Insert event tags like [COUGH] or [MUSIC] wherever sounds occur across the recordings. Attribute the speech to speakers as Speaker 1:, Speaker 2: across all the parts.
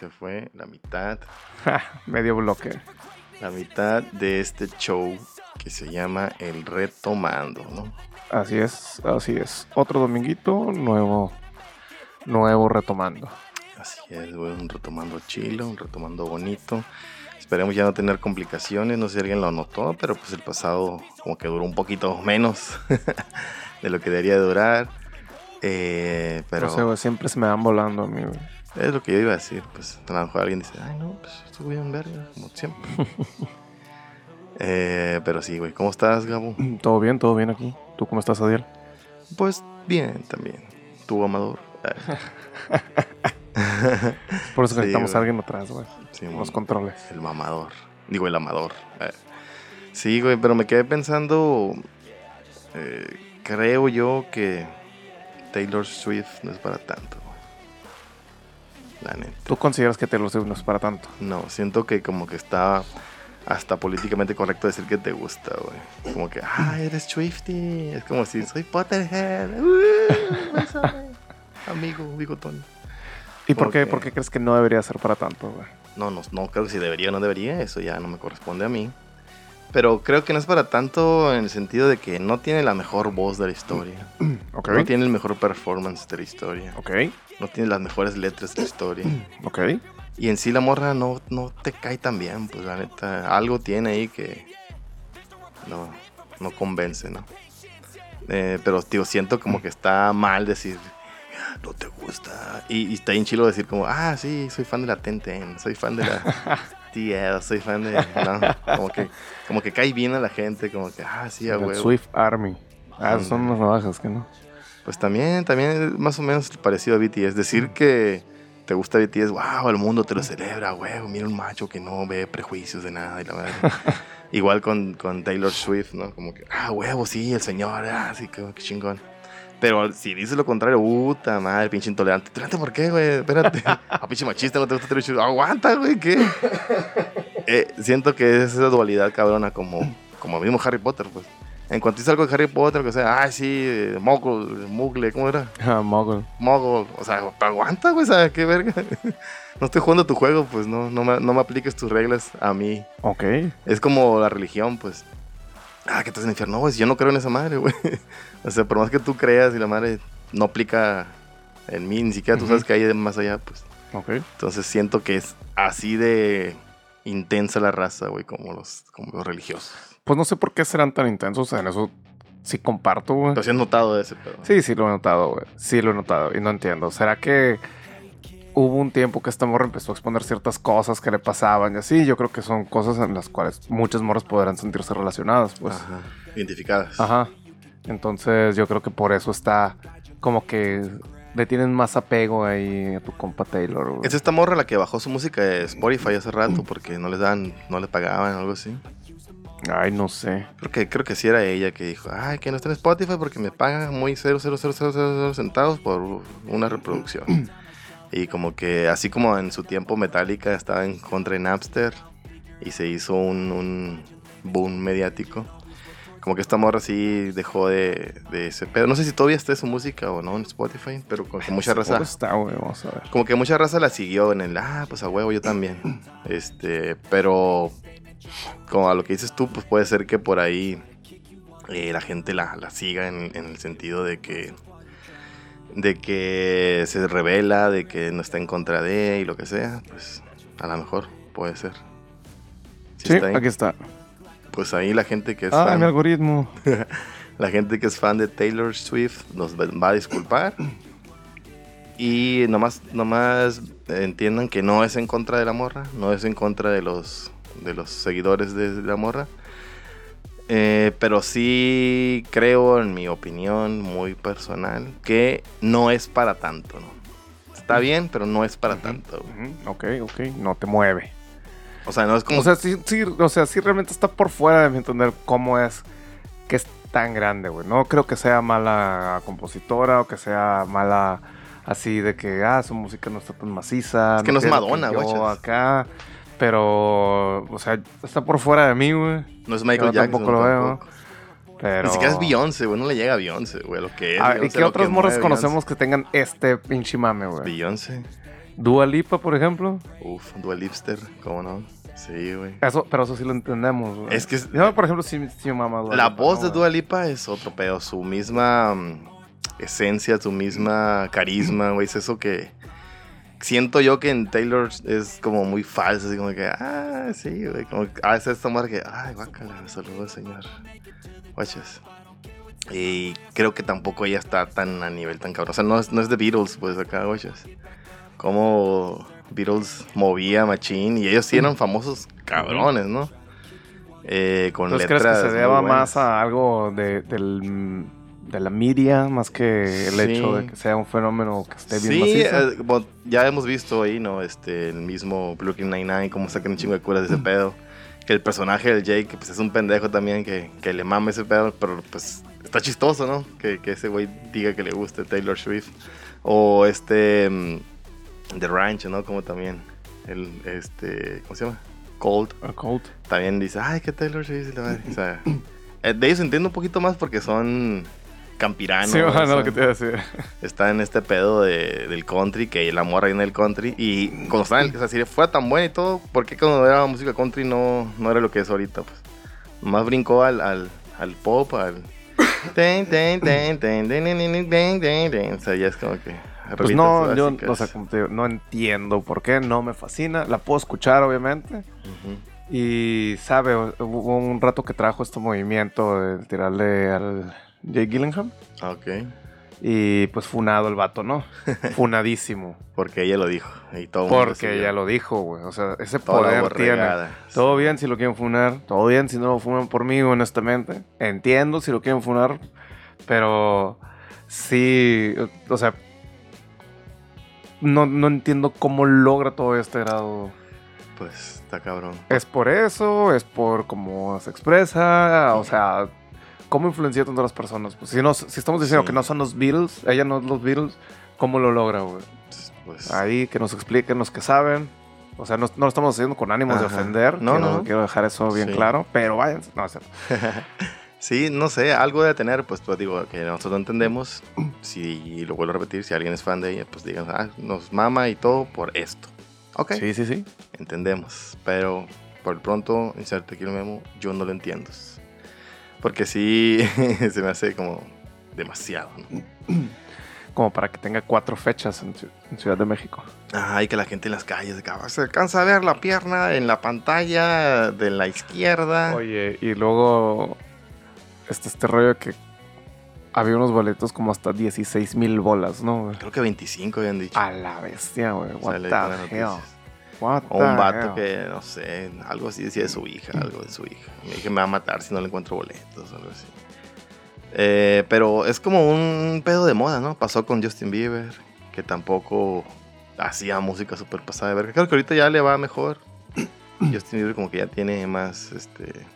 Speaker 1: se fue la mitad,
Speaker 2: Medio bloque.
Speaker 1: la mitad de este show que se llama El Retomando, ¿no?
Speaker 2: Así es, así es. Otro dominguito, nuevo, nuevo retomando.
Speaker 1: Así es, güey, un retomando chilo, un retomando bonito. Esperemos ya no tener complicaciones, no sé si alguien lo notó, pero pues el pasado como que duró un poquito menos [LAUGHS] de lo que debería durar. Eh, pero
Speaker 2: No sé, güey, siempre se me van volando a mí, güey.
Speaker 1: Es lo que yo iba a decir, pues a lo mejor alguien dice, ay no, pues estuve en verga, como siempre. [LAUGHS] Eh, pero sí, güey, ¿cómo estás, Gabo? [CLEARS THROAT]
Speaker 2: Todo bien, todo bien aquí. ¿Tú cómo estás, Adiel?
Speaker 1: Pues bien, también. ¿Tu amador? [LAUGHS]
Speaker 2: Por eso
Speaker 1: Sí,
Speaker 2: necesitamos
Speaker 1: güey.
Speaker 2: a alguien atrás, güey.
Speaker 1: Sí,
Speaker 2: Los controles.
Speaker 1: El mamador. Digo, el amador. Eh, Sí, güey, pero me quedé pensando. eh, creo yo que Taylor Swift no es para tanto. La neta.
Speaker 2: ¿Tú consideras que Taylor Swift no es para tanto?
Speaker 1: No, siento que como que está hasta políticamente correcto decir que te gusta, güey. Como que, ah, eres Swifty. Es como si soy Potterhead. [LAUGHS] Uh, bésame. Amigo, bigotón.
Speaker 2: ¿Y por
Speaker 1: ¿Por
Speaker 2: qué,
Speaker 1: qué?
Speaker 2: por qué crees que no debería ser para tanto, güey?
Speaker 1: No, no, no creo que si debería o no debería, eso ya no me corresponde a mí. Pero creo que no es para tanto en el sentido de que no tiene la mejor voz de la historia. [CLEARS THROAT] No tiene el mejor performance de la historia.
Speaker 2: Ok,
Speaker 1: No tiene las mejores letras de la historia. [CLEARS THROAT]
Speaker 2: ok.
Speaker 1: Y en sí la morra no, no te cae tan bien, pues la neta. Algo tiene ahí que no, no convence, ¿no? Eh, pero, tío, siento como que está mal decir, no te gusta. Y, y está bien chilo decir como, ah, sí, soy fan de la Tenten, soy fan de la [LAUGHS] TL, soy fan de... No, como que, como que cae bien a la gente, como que, ah, sí, a huevo.
Speaker 2: Swift Army. Ah, son unas navajas, que no?
Speaker 1: Pues también, también más o menos parecido a BTS. Decir que te gusta BTS, wow, el mundo te lo celebra, huevo, mira un macho que no ve prejuicios de nada y la verdad. [LAUGHS] Igual con, con Taylor Swift, ¿no? Como que, ah, huevo, sí, el señor, ah, sí, qué, qué chingón. Pero si dices lo contrario, puta madre, pinche intolerante. ¿Intolerante por qué, güey? Espérate. A [LAUGHS] pinche machista, no te gusta Swift. Aguanta, güey, ¿qué? [LAUGHS] Eh, siento que es esa dualidad cabrona como, como mismo Harry Potter, pues. En cuanto dice algo de Harry Potter, que sea, ay, sí, eh, Mogul, Mugle, ¿cómo era?
Speaker 2: Ah, Mogul.
Speaker 1: Mogul, o sea, aguanta, güey, ¿sabes qué verga? [LAUGHS] no estoy jugando tu juego, pues no, no, me, no me apliques tus reglas a mí.
Speaker 2: Ok.
Speaker 1: Es como la religión, pues. Ah, que estás en el infierno, güey, yo no creo en esa madre, güey. O sea, por más que tú creas y la madre no aplica en mí, ni siquiera tú sabes que hay más allá, pues.
Speaker 2: Ok.
Speaker 1: Entonces siento que es así de intensa la raza, güey, como los, como los religiosos.
Speaker 2: Pues no sé por qué serán tan intensos. En eso sí comparto, güey.
Speaker 1: Pero sí has notado ese pedo.
Speaker 2: Sí, sí lo he notado, güey. Sí lo he notado y no entiendo. ¿Será que hubo un tiempo que esta morra empezó a exponer ciertas cosas que le pasaban y así? Yo creo que son cosas en las cuales muchas morras podrán sentirse relacionadas, pues.
Speaker 1: Ajá. Identificadas.
Speaker 2: Ajá. Entonces yo creo que por eso está como que le tienen más apego ahí a tu compa Taylor, güey.
Speaker 1: Es esta morra la que bajó su música de Spotify hace rato porque no les dan, no le pagaban o algo así.
Speaker 2: Ay, no sé.
Speaker 1: Creo que, creo que sí era ella que dijo, ay, que no está en Spotify porque me pagan muy 0,00000 centavos por una reproducción. [CLEARS THROAT] y como que así como en su tiempo Metallica estaba en contra de Napster y se hizo un, un boom mediático. Como que esta morra sí dejó de, de ese pedo. No sé si todavía está su música o no en Spotify, pero con que mucha raza...
Speaker 2: Está, güey. Vamos a ver.
Speaker 1: Como que mucha raza la siguió en el, ah, pues a huevo, yo también. [CLEARS THROAT] Este, pero como a lo que dices tú, pues puede ser que por ahí eh, la gente la, la siga en, en el sentido de que de que se revela, de que no está en contra de y lo que sea, pues a lo mejor puede ser.
Speaker 2: Sí,
Speaker 1: está
Speaker 2: aquí está.
Speaker 1: Pues ahí la gente que es
Speaker 2: Ah,
Speaker 1: fan,
Speaker 2: mi algoritmo. [LAUGHS]
Speaker 1: la gente que es fan de Taylor Swift nos va a disculpar. Y nomás, nomás entiendan que no es en contra de la morra, no es en contra de los, de los seguidores de la morra. Eh, pero sí creo, en mi opinión muy personal, que no es para tanto, ¿no? Está bien, pero no es para tanto. güey.
Speaker 2: Ujú, Ok, ok. No te mueve.
Speaker 1: O sea, no es como...
Speaker 2: O sea, sí, sí, o sea, sí realmente está por fuera de mi entender cómo es que es tan grande, güey. No creo que sea mala compositora o que sea mala así de que, ah, su música no está tan maciza.
Speaker 1: Es que no es Madonna, guachas.
Speaker 2: acá. Pero, o sea, está por fuera de mí, güey.
Speaker 1: no es Michael
Speaker 2: yo
Speaker 1: Jackson.
Speaker 2: tampoco lo veo.
Speaker 1: tampoco.
Speaker 2: Pero...
Speaker 1: Ni siquiera es Beyoncé, güey. No le llega a Beyoncé, güey. Lo que es.
Speaker 2: A ver, ¿Y qué otras morras conocemos que tengan este pinche mame, güey?
Speaker 1: Beyoncé.
Speaker 2: Dua Lipa, por ejemplo.
Speaker 1: Uf, Dual Lipster, ¿cómo no? Sí, güey.
Speaker 2: Eso, pero eso sí lo entendemos, güey.
Speaker 1: Es que
Speaker 2: Yo, por ejemplo, sí, sí mama Dua
Speaker 1: La
Speaker 2: Lipa,
Speaker 1: voz
Speaker 2: ¿no,
Speaker 1: de
Speaker 2: güey?
Speaker 1: Dua Lipa es otro pedo. Su misma mm, esencia, su misma carisma, güey. Es eso que siento yo que en Taylor es como muy falso. Así como que, ah, sí, güey. Como que, ah, es esta mujer que, ay, guácala, saludos, señor. Guachas. Y creo que tampoco ella está tan a nivel tan cabrón. O sea, no es, no es de Beatles, pues acá, guachas. Como Beatles movía Machine y ellos sí eran famosos cabrones, ¿no? Eh, con
Speaker 2: Entonces, ¿crees
Speaker 1: letras
Speaker 2: que se deba más a algo de, del, de la media más que el
Speaker 1: Sí.
Speaker 2: hecho de que sea un fenómeno que esté bien
Speaker 1: Sí, eh, bueno, ya hemos visto ahí, ¿no? Este, el mismo Brooklyn Nine-Nine, cómo sacan un chingo de curas de ese pedo. Que el personaje del Jake, pues es un pendejo también, que, que le mama ese pedo, pero pues está chistoso, ¿no? Que, que ese güey diga que le guste Taylor Swift. O este, mm, The Ranch, ¿no? Como también el, este, ¿cómo se llama? Cold.
Speaker 2: A Cold.
Speaker 1: También dice, ay, que Taylor Swift y la madre. O sea, de ellos entiendo un poquito más porque son campiranos.
Speaker 2: Sí, no,
Speaker 1: no,
Speaker 2: lo que te iba a decir.
Speaker 1: Está en este pedo de, del country, que la morra viene del country. Y cuando estaba o sea, si fue tan buena y todo, ¿por qué cuando era música country no, no era lo que es ahorita? Pues más brincó al, al, al pop, al. O sea, ya es como que.
Speaker 2: Pues no, yo
Speaker 1: básicas.
Speaker 2: o sea, como te digo, no entiendo por qué, no me fascina. La puedo escuchar, obviamente. Y sabe, hubo un rato que trajo este movimiento de tirarle al Jay Gillingham.
Speaker 1: Ah, Ok.
Speaker 2: Y pues funado el vato, ¿no? [LAUGHS] Funadísimo.
Speaker 1: Porque ella lo dijo. Y todo
Speaker 2: Porque ella lo dijo, güey. O sea, ese poder tiene. Todo bien si lo quieren funar, todo bien si no lo funan por mí, honestamente. Entiendo si lo quieren funar, pero sí, o sea, no, no entiendo cómo logra todo este grado.
Speaker 1: Pues está cabrón.
Speaker 2: ¿Es por eso? ¿Es por cómo se expresa? O sea, ¿cómo influencia tanto a las personas? Pues si, no, si estamos diciendo
Speaker 1: Sí.
Speaker 2: que no son los Beatles, ella no es los Beatles, ¿cómo lo logra, güey?
Speaker 1: Pues,
Speaker 2: Ahí que nos expliquen los que saben. O sea, no, no lo estamos haciendo con ánimos de
Speaker 1: Ajá.
Speaker 2: ofender.
Speaker 1: No, no, no.
Speaker 2: quiero dejar eso bien
Speaker 1: Sí.
Speaker 2: claro. Pero váyanse. No, es cierto. [LAUGHS]
Speaker 1: Sí, no sé, algo de tener, pues, pues digo, que nosotros no entendemos. Si, y lo vuelvo a repetir, si alguien es fan de ella, pues digan, ah, nos mama y todo por esto. Ok,
Speaker 2: Sí, sí, sí.
Speaker 1: entendemos. Pero por el pronto, inserte aquí el memo, yo no lo entiendo. Porque sí, [LAUGHS] se me hace como demasiado. ¿no? [CLEARS THROAT]
Speaker 2: Como para que tenga cuatro fechas en, Ci- en Ciudad de México.
Speaker 1: Ay, que la gente en las calles, "Ah, se alcanza a ver la pierna en la pantalla de la izquierda.
Speaker 2: Oye, y luego este, este rollo que había unos boletos como hasta 16 mil bolas, ¿no? güey?
Speaker 1: Creo que 25 habían dicho.
Speaker 2: A la bestia, güey. What the hell? What
Speaker 1: O un vato
Speaker 2: hell?
Speaker 1: que, no sé, algo así decía de su hija, algo de su hija. Me dije, me va a matar si no le encuentro boletos, algo así. Eh, pero es como un pedo de moda, ¿no? Pasó con Justin Bieber, que tampoco hacía música súper pasada de verga. Creo que ahorita ya le va mejor. [CLEARS THROAT] Justin Bieber como que ya tiene más, este,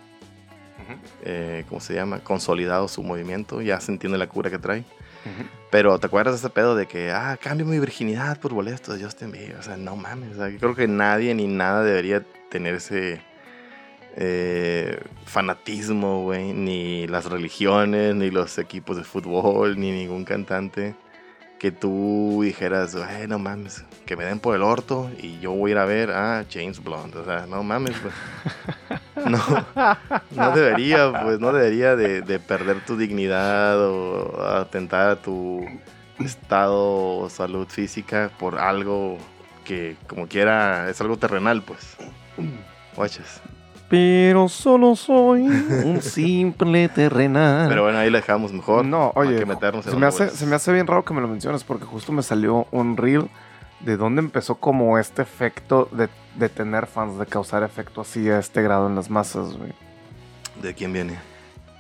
Speaker 2: Ujú,
Speaker 1: eh, ¿cómo se llama? Consolidado su movimiento, ya se entiende la cura que trae.
Speaker 2: ujú.
Speaker 1: Pero ¿te acuerdas de ese pedo de que, ah, cambio mi virginidad por boletos de Justin Bieber? O sea, no mames. O sea, yo creo que nadie ni nada debería tener ese eh, fanatismo, güey. Ni las religiones, ni los equipos de fútbol, ni ningún cantante. Que tú dijeras, "Güey, no mames, que me den por el orto y yo voy a ir a ver a James Blunt. O sea, no mames, güey. [LAUGHS] No, no debería, pues, no debería de, de perder tu dignidad o atentar a tu estado o salud física por algo que, como quiera, es algo terrenal, pues. Guachas.
Speaker 2: Pero solo soy un [LAUGHS] simple terrenal.
Speaker 1: Pero bueno, ahí la dejamos mejor.
Speaker 2: No, oye,
Speaker 1: que meternos en
Speaker 2: se me, hace, se me hace bien raro que me lo menciones porque justo me salió un reel de dónde empezó como este efecto de, de tener fans, de causar efecto así a este grado en las masas, güey.
Speaker 1: ¿De quién viene?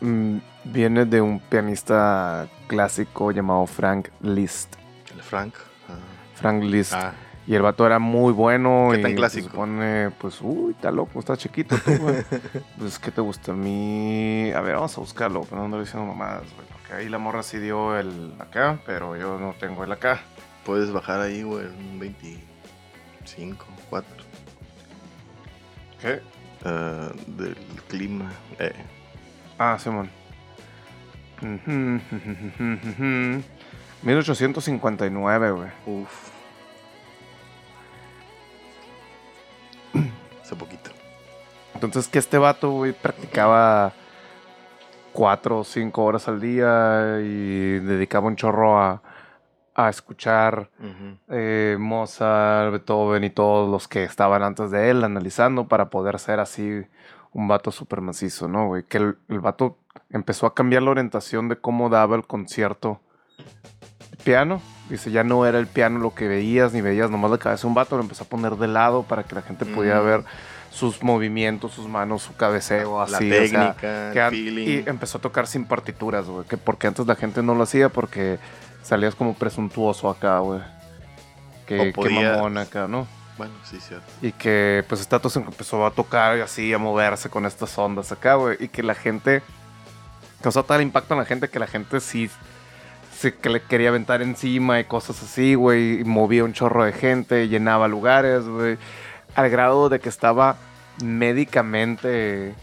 Speaker 2: Mm, viene de un pianista clásico llamado Frank Liszt.
Speaker 1: ¿El Frank?
Speaker 2: Frank Liszt.
Speaker 1: Ah,
Speaker 2: Y el vato era muy bueno.
Speaker 1: ¿Qué
Speaker 2: y
Speaker 1: tan
Speaker 2: se
Speaker 1: clásico?
Speaker 2: supone, pues, uy, está loco, está chiquito tú, güey. [LAUGHS] pues, ¿qué te gusta a mí? A ver, vamos a buscarlo, pero no ando diciendo mamadas, güey. Porque ahí la morra sí dio el acá, pero yo no tengo el acá
Speaker 1: puedes bajar ahí, güey, un 25, 4.
Speaker 2: ¿Qué?
Speaker 1: Ah, del clima. Eh.
Speaker 2: Ah, Simón. 1859, güey.
Speaker 1: Uf. [CLEARS THROAT] Hace poquito.
Speaker 2: Entonces, que este vato, güey, practicaba cuatro o cinco horas al día y dedicaba un chorro a, a escuchar eh, Mozart, Beethoven y todos los que estaban antes de él, analizando para poder ser así un vato súper macizo, ¿no, güey? Que el, el vato empezó a cambiar la orientación de cómo daba el concierto piano. Dice, ya no era el piano lo que veías, ni veías nomás la cabeza de un vato, lo empezó a poner de lado para que la gente pudiera ver sus movimientos, sus manos, su cabeceo,
Speaker 1: La
Speaker 2: así. o sea,
Speaker 1: técnica,
Speaker 2: que
Speaker 1: el
Speaker 2: an-
Speaker 1: feeling.
Speaker 2: y empezó a tocar sin partituras, güey. Que porque antes la gente no lo hacía porque salías como presuntuoso acá, güey. Que, que mamón acá, ¿no?
Speaker 1: Bueno, sí, cierto.
Speaker 2: Y que pues Status empezó a tocar y así, a moverse con estas ondas acá, güey. Y que la gente causó tal impacto en la gente que la gente sí se que le quería aventar encima y cosas así, güey. Y movía un chorro de gente, llenaba lugares, güey. Al grado de que estaba médicamente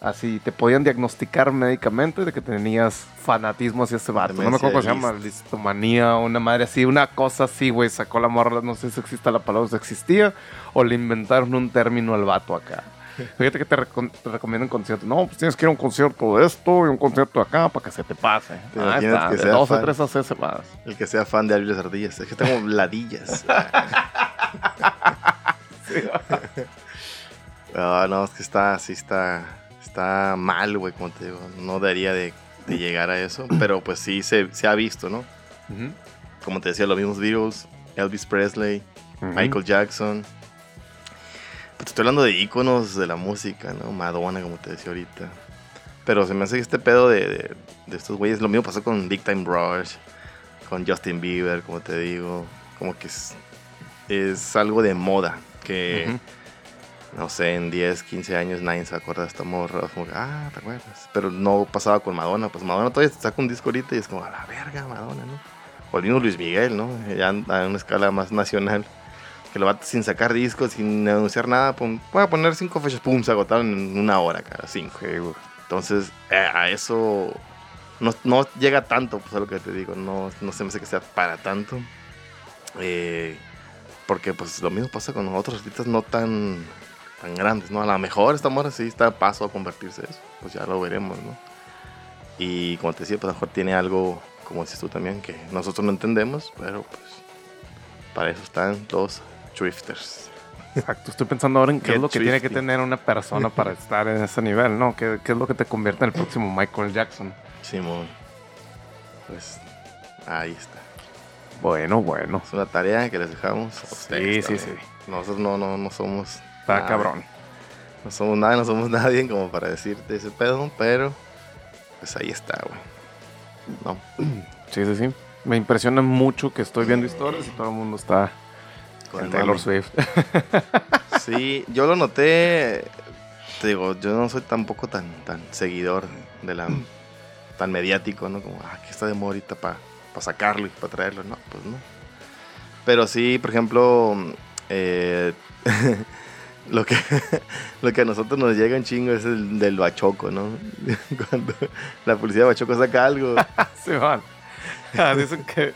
Speaker 2: así, te podían diagnosticar médicamente de que tenías fanatismo hacia ese vato. No me acuerdo cómo se llama, listomanía, una madre así, una cosa así, güey. Sacó la morra, no sé si existe la palabra, si existía, o le inventaron un término al vato acá. [LAUGHS] Fíjate que te, recom- te recomiendo un concierto. No, pues tienes que ir a un concierto de esto y un concierto de acá para que se te pase. Ah, está,
Speaker 1: que
Speaker 2: de
Speaker 1: sea
Speaker 2: dos
Speaker 1: fan.
Speaker 2: tres más.
Speaker 1: El que sea fan de Abril las Ardillas. Es que tengo [LAUGHS] ladillas. Ah, [LAUGHS] no, es que está, sí está, está mal, güey, como te digo. No debería de, de llegar a eso, [CLEARS THROAT] pero pues sí se, se ha visto, ¿no? Como te decía, los mismos Beatles, Elvis Presley. Michael Jackson. Pues te estoy hablando de íconos de la música, ¿no? Madonna, como te decía ahorita. Pero se me hace que este pedo de, de, de estos güeyes, lo mismo pasó con Big Time Rush, con Justin Bieber, como te digo. Como que es, es algo de moda, que. No sé, en 10, 15 años nadie se acuerda de esta morra. Como ah, ¿te acuerdas? Pero no pasaba con Madonna. Pues Madonna todavía saca un disco ahorita y es como, a la verga, Madonna, ¿no? O el mismo Luis Miguel, ¿no? Ya a una escala más nacional. Que lo va sin sacar discos, sin anunciar nada. Pum, voy a poner cinco fechas, pum, se agotaron en una hora, cara, cinco. Entonces, eh, a eso no, no llega tanto, pues a lo que te digo. No, no se me hace que sea para tanto. Eh, porque pues lo mismo pasa con otros artistas no tan, tan grandes, ¿no? A lo mejor esta morra sí está a paso a convertirse en eso. Pues ya lo veremos, ¿no? Y como te decía, pues a lo mejor tiene algo, como dices tú también, que nosotros no entendemos, pero pues para eso están los drifters.
Speaker 2: Exacto, estoy pensando ahora en qué es lo que tiene que tener una persona para [LAUGHS] estar en ese nivel, ¿no? ¿Qué, qué es lo que te convierte en el próximo Michael Jackson?
Speaker 1: Simón. Pues ahí está.
Speaker 2: Bueno, bueno.
Speaker 1: Es una tarea que les dejamos a ustedes.
Speaker 2: sí,
Speaker 1: también. Nosotros no, no, no somos.
Speaker 2: Está cabrón.
Speaker 1: No somos nada, no somos [LAUGHS] nadie como para decirte ese pedo, pero pues ahí está, güey. No. [CLEARS THROAT]
Speaker 2: Sí, sí, sí. Me impresiona mucho que estoy viendo historias y todo el mundo está
Speaker 1: Con el
Speaker 2: Taylor. Swift. [LAUGHS]
Speaker 1: Sí, yo lo noté. Te digo, yo no soy tampoco tan, tan seguidor de la. tan mediático, ¿no? Como, ah, que está de moda ahorita para sacarlo y para traerlo. No, pues no. Pero sí, por ejemplo, eh, [LAUGHS] lo, que, [LAUGHS] lo que a nosotros nos llega un chingo es el del bachoco, ¿no? [LAUGHS] Cuando la policía de bachoco saca algo. [LAUGHS]
Speaker 2: sí, van. Ah, dicen que.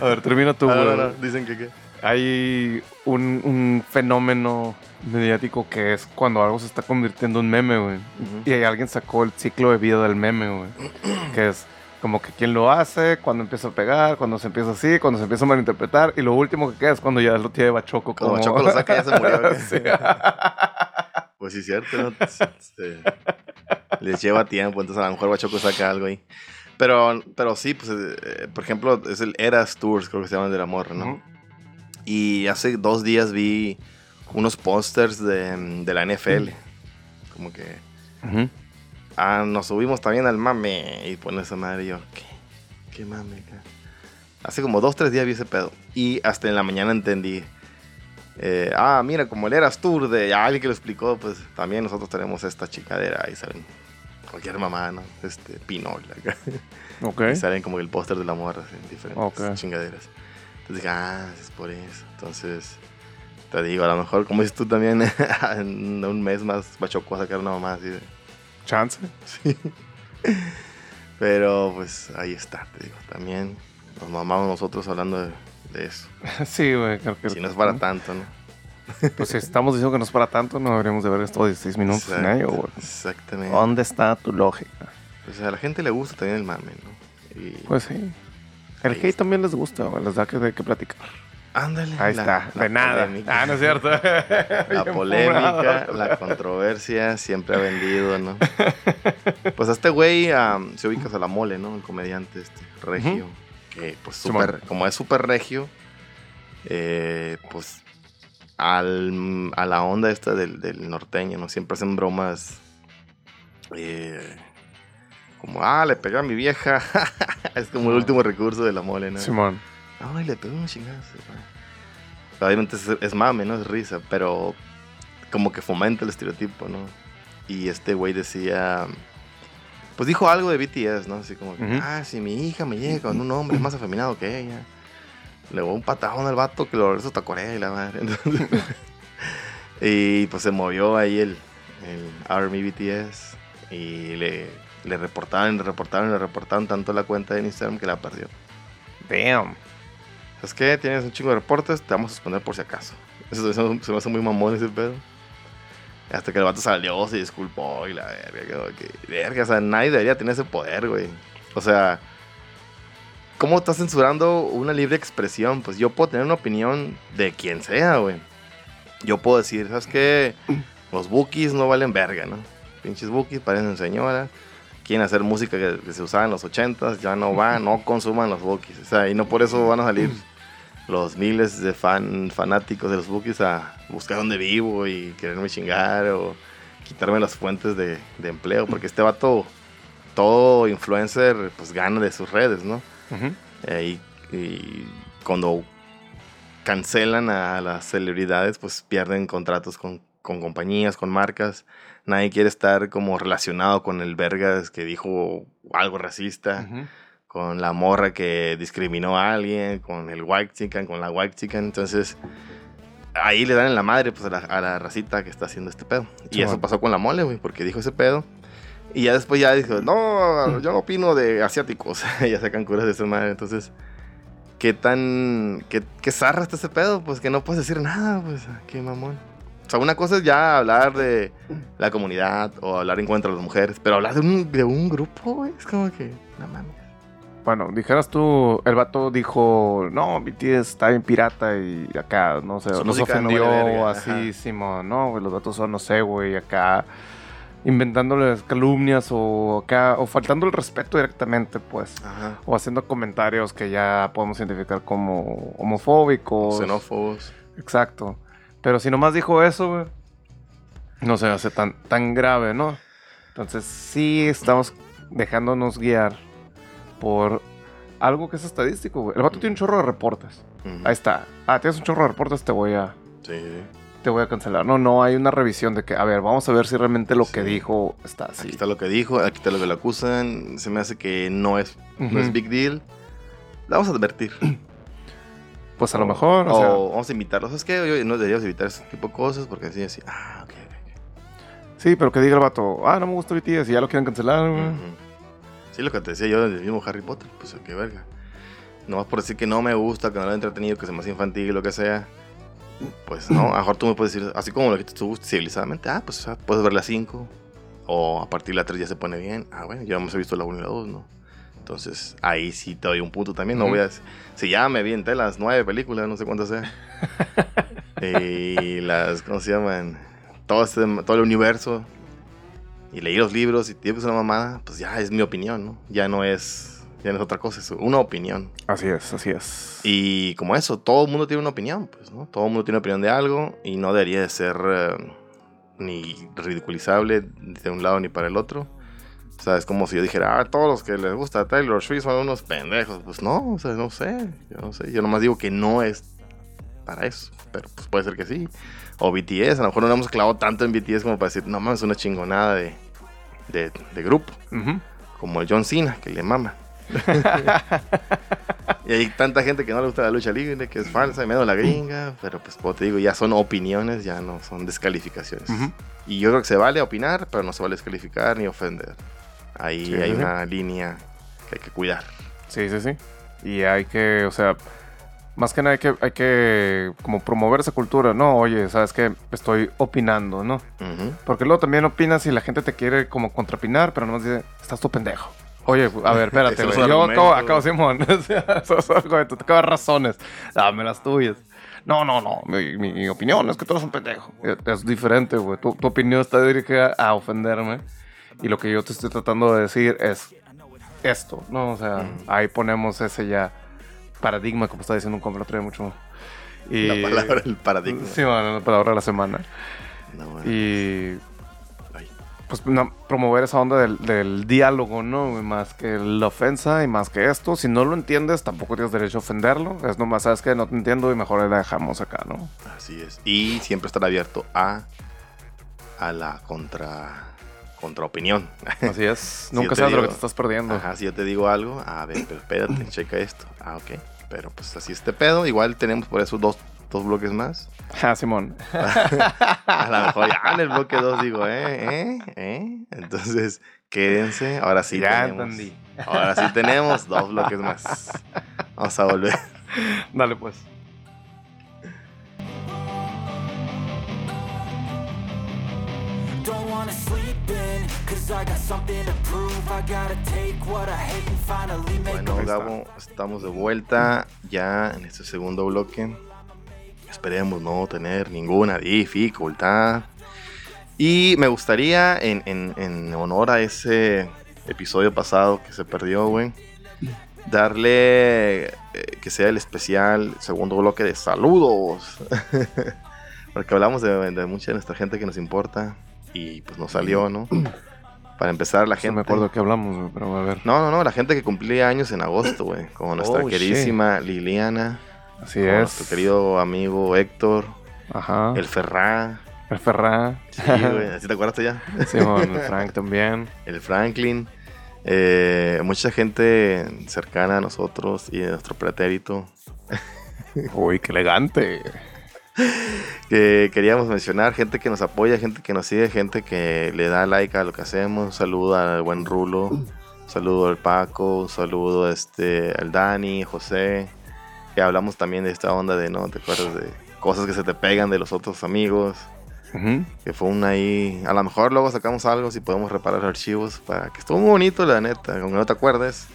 Speaker 2: A ver, termina tú,
Speaker 1: Ah, no,
Speaker 2: güey.
Speaker 1: no, dicen que qué.
Speaker 2: Hay un, un fenómeno mediático que es cuando algo se está convirtiendo en meme, güey.
Speaker 1: Ujú.
Speaker 2: Y alguien sacó el ciclo de vida del meme, güey. que es como que quién lo hace, cuando empieza a pegar, cuando se empieza así, cuando se empieza a malinterpretar. Y lo último que queda es cuando ya lo tiene Bachoco
Speaker 1: Como. Bachoco lo saca, ya se murió. [LAUGHS]
Speaker 2: Sí.
Speaker 1: Pues sí, cierto, ¿no? Este, les lleva tiempo, entonces a lo mejor Bachoco saca algo ahí. Pero, pero sí, pues, eh, por ejemplo, es el Eras Tours, creo que se llama el de la morra, ¿no?
Speaker 2: Ujú.
Speaker 1: Y hace dos días vi unos pósters de, de la NFL. Como que,
Speaker 2: Ujú.
Speaker 1: Ah, nos subimos también al mame. Y pone esa madre y yo, ¿qué? ¿Qué mame? acá? Hace como dos, tres días vi ese pedo. Y hasta en la mañana entendí. eh, ah, mira, como el Eras Tour de alguien que lo explicó, pues también nosotros tenemos esta chicadera. Ahí salen cualquier mamá, ¿no? Este, Pinol. acá.
Speaker 2: Ok.
Speaker 1: Y salen como el póster de la morra en diferentes
Speaker 2: Ok.
Speaker 1: chingaderas. Entonces dije, ah, es por eso. Entonces, te digo, a lo mejor, como dices tú también, [LAUGHS] en un mes más Bachoco a sacar una mamá así de.
Speaker 2: Chance. [LAUGHS]
Speaker 1: Sí. Pero pues ahí está, te digo. También nos mamamos nosotros hablando de, de eso. [LAUGHS]
Speaker 2: sí, güey. creo que-
Speaker 1: Si no es para tanto, ¿no?
Speaker 2: Pues si estamos diciendo que no es para tanto, no deberíamos de ver esto 16 minutos en ello, güey.
Speaker 1: Exactamente.
Speaker 2: ¿Dónde está tu lógica?
Speaker 1: Pues a la gente le gusta también el mame, ¿no? Y...
Speaker 2: Pues sí. El hate también les gusta, güey. Les da que, de qué platicar.
Speaker 1: Ándale.
Speaker 2: Ahí
Speaker 1: la-
Speaker 2: está.
Speaker 1: la
Speaker 2: de nada.
Speaker 1: polémica.
Speaker 2: Ah, no es cierto. [LAUGHS]
Speaker 1: La polémica, la controversia siempre ha vendido, ¿no? Pues a este güey se ubicas a la mole, ¿no? El comediante este, regio. Que pues súper, como es súper regio, eh, pues al- a la onda esta del, del norteño, ¿no? Siempre hacen bromas eh, como, ah, le pegué a mi vieja. [LAUGHS] es como el último recurso de la mole, ¿no?
Speaker 2: Simón.
Speaker 1: Ay, le pegó un chingazo. Obviamente es, es mame, ¿no? Es risa, pero como que fomenta el estereotipo, ¿no? Y este güey decía. Pues dijo algo de BTS, ¿no? Así como, que, ah, si mi hija me llega con un hombre más afeminado que ella. Le voy un patadón al vato que lo regreso hasta Corea y la madre. [LAUGHS] Entonces, y pues se movió ahí el, el Army BTS. Y le, le reportaron, le reportaron, le reportaron tanto la cuenta de Instagram que la perdió.
Speaker 2: Damn.
Speaker 1: ¿Sabes qué? Tienes un chingo de reportes, te vamos a suspender por si acaso. Eso se, me- hace muy mamón ese pedo. Hasta que el vato salió, se disculpó y la verga, que, verga, o sea, nadie debería tener ese poder, güey. O sea, ¿cómo estás censurando una libre expresión? Pues yo puedo tener una opinión de quien sea, güey. Yo puedo decir, ¿sabes qué? Los bookies no valen verga, ¿no? Pinches bookies parecen señoras. Quieren hacer música que, que se usaba en los 80s, ya no va, no [LAUGHS] consuman los bookies. O sea, y no por eso van a salir los miles de fan, fanáticos de los bookies a buscar dónde vivo y quererme chingar o quitarme las fuentes de, de empleo. Porque este vato, todo influencer, pues gana de sus redes, ¿no?
Speaker 2: Ujú.
Speaker 1: Eh, y, y cuando cancelan a las celebridades, pues pierden contratos con, con compañías, con marcas. Nadie quiere estar como relacionado con el Vergas que dijo algo racista, con la morra que discriminó a alguien, con el white chicken, con la white chicken. Entonces, ahí le dan en la madre pues, a, la, a la racita que está haciendo este pedo. Y eso pasó con la mole, güey, porque dijo ese pedo. Y ya después ya dijo, no, yo no opino de asiáticos. [LAUGHS] ya sacan curas de esa madre. Entonces, ¿qué tan. ¿Qué, qué zarra está ese pedo? Pues que no puedes decir nada, pues, qué mamón. O sea, una cosa es ya hablar de la comunidad o hablar en contra de las mujeres, pero hablar de un, de un grupo, güey, es como que, no mames.
Speaker 2: Bueno, dijeras tú, el vato dijo, no, BTS está bien pirata y acá, no sé,
Speaker 1: Su
Speaker 2: nos
Speaker 1: no
Speaker 2: ofendió
Speaker 1: vale verga,
Speaker 2: así. Simón, no, güey, los vatos son, no sé, güey, acá inventándoles calumnias o acá, o faltando el respeto directamente, pues,
Speaker 1: Ajá.
Speaker 2: o haciendo comentarios que ya podemos identificar como homofóbicos.
Speaker 1: Xenófobos.
Speaker 2: Exacto. Pero si nomás dijo eso, güey, no se hace tan, tan grave, ¿no? Entonces sí estamos dejándonos guiar por algo que es estadístico, güey. El vato tiene un chorro de reportes. Ahí está. Ah, tienes un chorro de reportes, te voy a,
Speaker 1: Sí,
Speaker 2: te voy a cancelar. No, no, hay una revisión de que, a ver, vamos a ver si realmente lo que dijo está así.
Speaker 1: Aquí está lo que dijo, aquí está lo que lo acusan. Se me hace que no es, no es big deal. La vamos a advertir.
Speaker 2: Pues a lo mejor, o,
Speaker 1: O
Speaker 2: sea,
Speaker 1: vamos a invitarlos. Es que oye, no deberíamos evitar ese tipo de cosas porque así, así. Ah, ok, ok.
Speaker 2: sí, pero que diga el vato, ah, no me gusta BTS y ya lo quieren cancelar, güey.
Speaker 1: Sí, lo que te decía yo del mismo Harry Potter, pues qué verga. No vas por decir que no me gusta, que no lo he entretenido, que se me hace infantil, lo que sea. Pues no, a lo mejor tú me puedes decir, así como lo que tú civilizadamente, ah, pues o sea, puedes ver la 5. O a partir de la 3 ya se pone bien. Ah, bueno, ya hemos visto la 1 y la 2, ¿no? Entonces, ahí sí te doy un punto también. No voy a. Si ya me vi en las nueve películas, no sé cuántas sea. [LAUGHS] y las, ¿cómo se llaman? Todo, este, todo el universo. Y leí los libros y es una mamada, pues ya es mi opinión, ¿no? Ya no es, ya no es otra cosa, es una opinión.
Speaker 2: Así es, así es.
Speaker 1: Y como eso, todo el mundo tiene una opinión, pues, ¿no? Todo el mundo tiene opinión de algo y no debería de ser eh, ni ridiculizable de un lado ni para el otro. O sea, es como si yo dijera, ah, todos los que les gusta Taylor Swift son unos pendejos. Pues no, o sea, no sé, yo no sé. Yo nomás digo que no es para eso, pero pues puede ser que sí. O BTS, a lo mejor no hemos clavado tanto en BTS como para decir, no mames, es una chingonada de, de, de grupo como el John Cena, que le mama. [LAUGHS] y hay tanta gente que no le gusta la lucha libre, que es falsa, y menos la gringa, pero pues como te digo, ya son opiniones, ya no son descalificaciones.
Speaker 2: Ujú.
Speaker 1: Y yo creo que se vale opinar, pero no se vale descalificar ni ofender. Ahí
Speaker 2: Sí,
Speaker 1: hay
Speaker 2: sí.
Speaker 1: una línea que hay que cuidar.
Speaker 2: Sí, sí, sí. Y hay que, o sea, Más que nada hay que, hay que como promover esa cultura, ¿no? Oye, ¿sabes qué? Estoy opinando, ¿no?
Speaker 1: Ujú.
Speaker 2: Porque luego también opinas y la gente te quiere como contrapinar, pero nomás dice, estás tu pendejo. Oye, a ver, [LAUGHS] espérate, güey. Yo acabo, acabo Simón. [LAUGHS] Eso es algo de- te acabas razones. Dame las tuyas. No, no, no. Mi, mi opinión es que tú eres un pendejo. Es, es diferente, güey. Tu, tu opinión está dirigida a ofenderme. Y lo que yo te estoy tratando de decir es esto, ¿no? O sea, ahí ponemos ese ya paradigma, como está diciendo un compa el otro día mucho. Y,
Speaker 1: La palabra, el paradigma.
Speaker 2: Sí, bueno, la palabra de la semana.
Speaker 1: No, bueno.
Speaker 2: Y pues no, promover esa onda del, del diálogo, ¿no? Más que la ofensa y más que esto. Si no lo entiendes, tampoco tienes derecho a ofenderlo. Es nomás, sabes que no te entiendo y mejor la dejamos acá, ¿no?
Speaker 1: Así es. Y siempre estar abierto a, a la contra, contraopinión.
Speaker 2: Así es. [LAUGHS] Nunca sabes lo que te estás perdiendo.
Speaker 1: Ajá, si yo te digo algo, a ver, pero espérate, [CLEARS THROAT] checa esto. Ah, ok. Pero pues así este pedo. Igual tenemos por eso dos, dos bloques más. [LAUGHS]
Speaker 2: Ah, Simón. [LAUGHS]
Speaker 1: A lo mejor ya en el bloque 2 digo, ¿eh? ¿eh? ¿eh? Entonces, quédense. Ahora sí
Speaker 2: ya
Speaker 1: tenemos.
Speaker 2: entendí.
Speaker 1: Ahora sí tenemos dos bloques más. Vamos a volver.
Speaker 2: Dale, pues.
Speaker 3: Wanna sleep in, cause I got something to prove. I gotta take what I hate and finally make
Speaker 1: Bueno. Gabo, estamos de vuelta ya en este segundo bloque. Esperemos no tener ninguna dificultad. Y me gustaría, en, en- en honor a ese episodio pasado que se perdió, güey, darle eh, que sea el especial segundo bloque de saludos. [LAUGHS] Porque hablamos de, de mucha de nuestra gente que nos importa y pues nos salió, ¿no? Para empezar, la
Speaker 2: No
Speaker 1: gente.
Speaker 2: me acuerdo que hablamos, güey, pero a ver.
Speaker 1: No, no, no, la gente que cumplía años en agosto, güey. Como nuestra
Speaker 2: Oh,
Speaker 1: queridísima Liliana.
Speaker 2: Así es.
Speaker 1: Nuestro querido amigo Héctor.
Speaker 2: Ajá.
Speaker 1: El Ferrá.
Speaker 2: El Ferrá.
Speaker 1: Sí, güey. ¿Así te acuerdas ya?
Speaker 2: Simón, el [LAUGHS] Frank también.
Speaker 1: El Franklin. Eh, mucha gente cercana a nosotros y de nuestro pretérito.
Speaker 2: Uy, qué elegante. [LAUGHS]
Speaker 1: Que queríamos mencionar. Gente que nos apoya, gente que nos sigue, gente que le da like a lo que hacemos. Un saludo al buen Rulo. Un saludo al Paco. Un saludo este, al Dani, José. Que hablamos también de esta onda de, ¿no? ¿Te acuerdas de cosas que se te pegan de los otros amigos?
Speaker 2: Ujú.
Speaker 1: Que fue una ahí. A lo mejor luego sacamos algo si podemos reparar archivos. Para que estuvo muy bonito, la neta. Aunque no te acuerdes.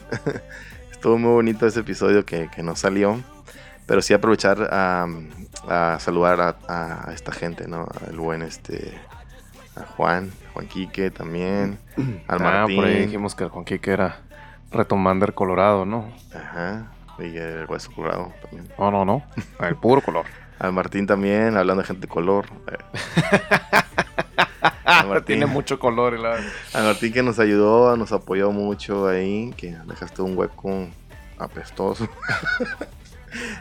Speaker 1: [LAUGHS] estuvo muy bonito ese episodio que, que no salió. Pero sí aprovechar a, a saludar a, a esta gente, ¿no? Al buen este. A Juan, Juan Quique también. [CLEARS THROAT] Al
Speaker 2: Ah,
Speaker 1: Martín.
Speaker 2: por ahí dijimos que el Juan Quique era Retomander Colorado, ¿no?
Speaker 1: Ajá. Y el Hueso Colorado también.
Speaker 2: No, no, no. El puro color. [LAUGHS]
Speaker 1: Al Martín también, hablando de gente de color. [LAUGHS] Al Martín.
Speaker 2: Tiene mucho color. la-
Speaker 1: A Martín que nos ayudó, nos apoyó mucho ahí, que dejaste un hueco apestoso. [LAUGHS]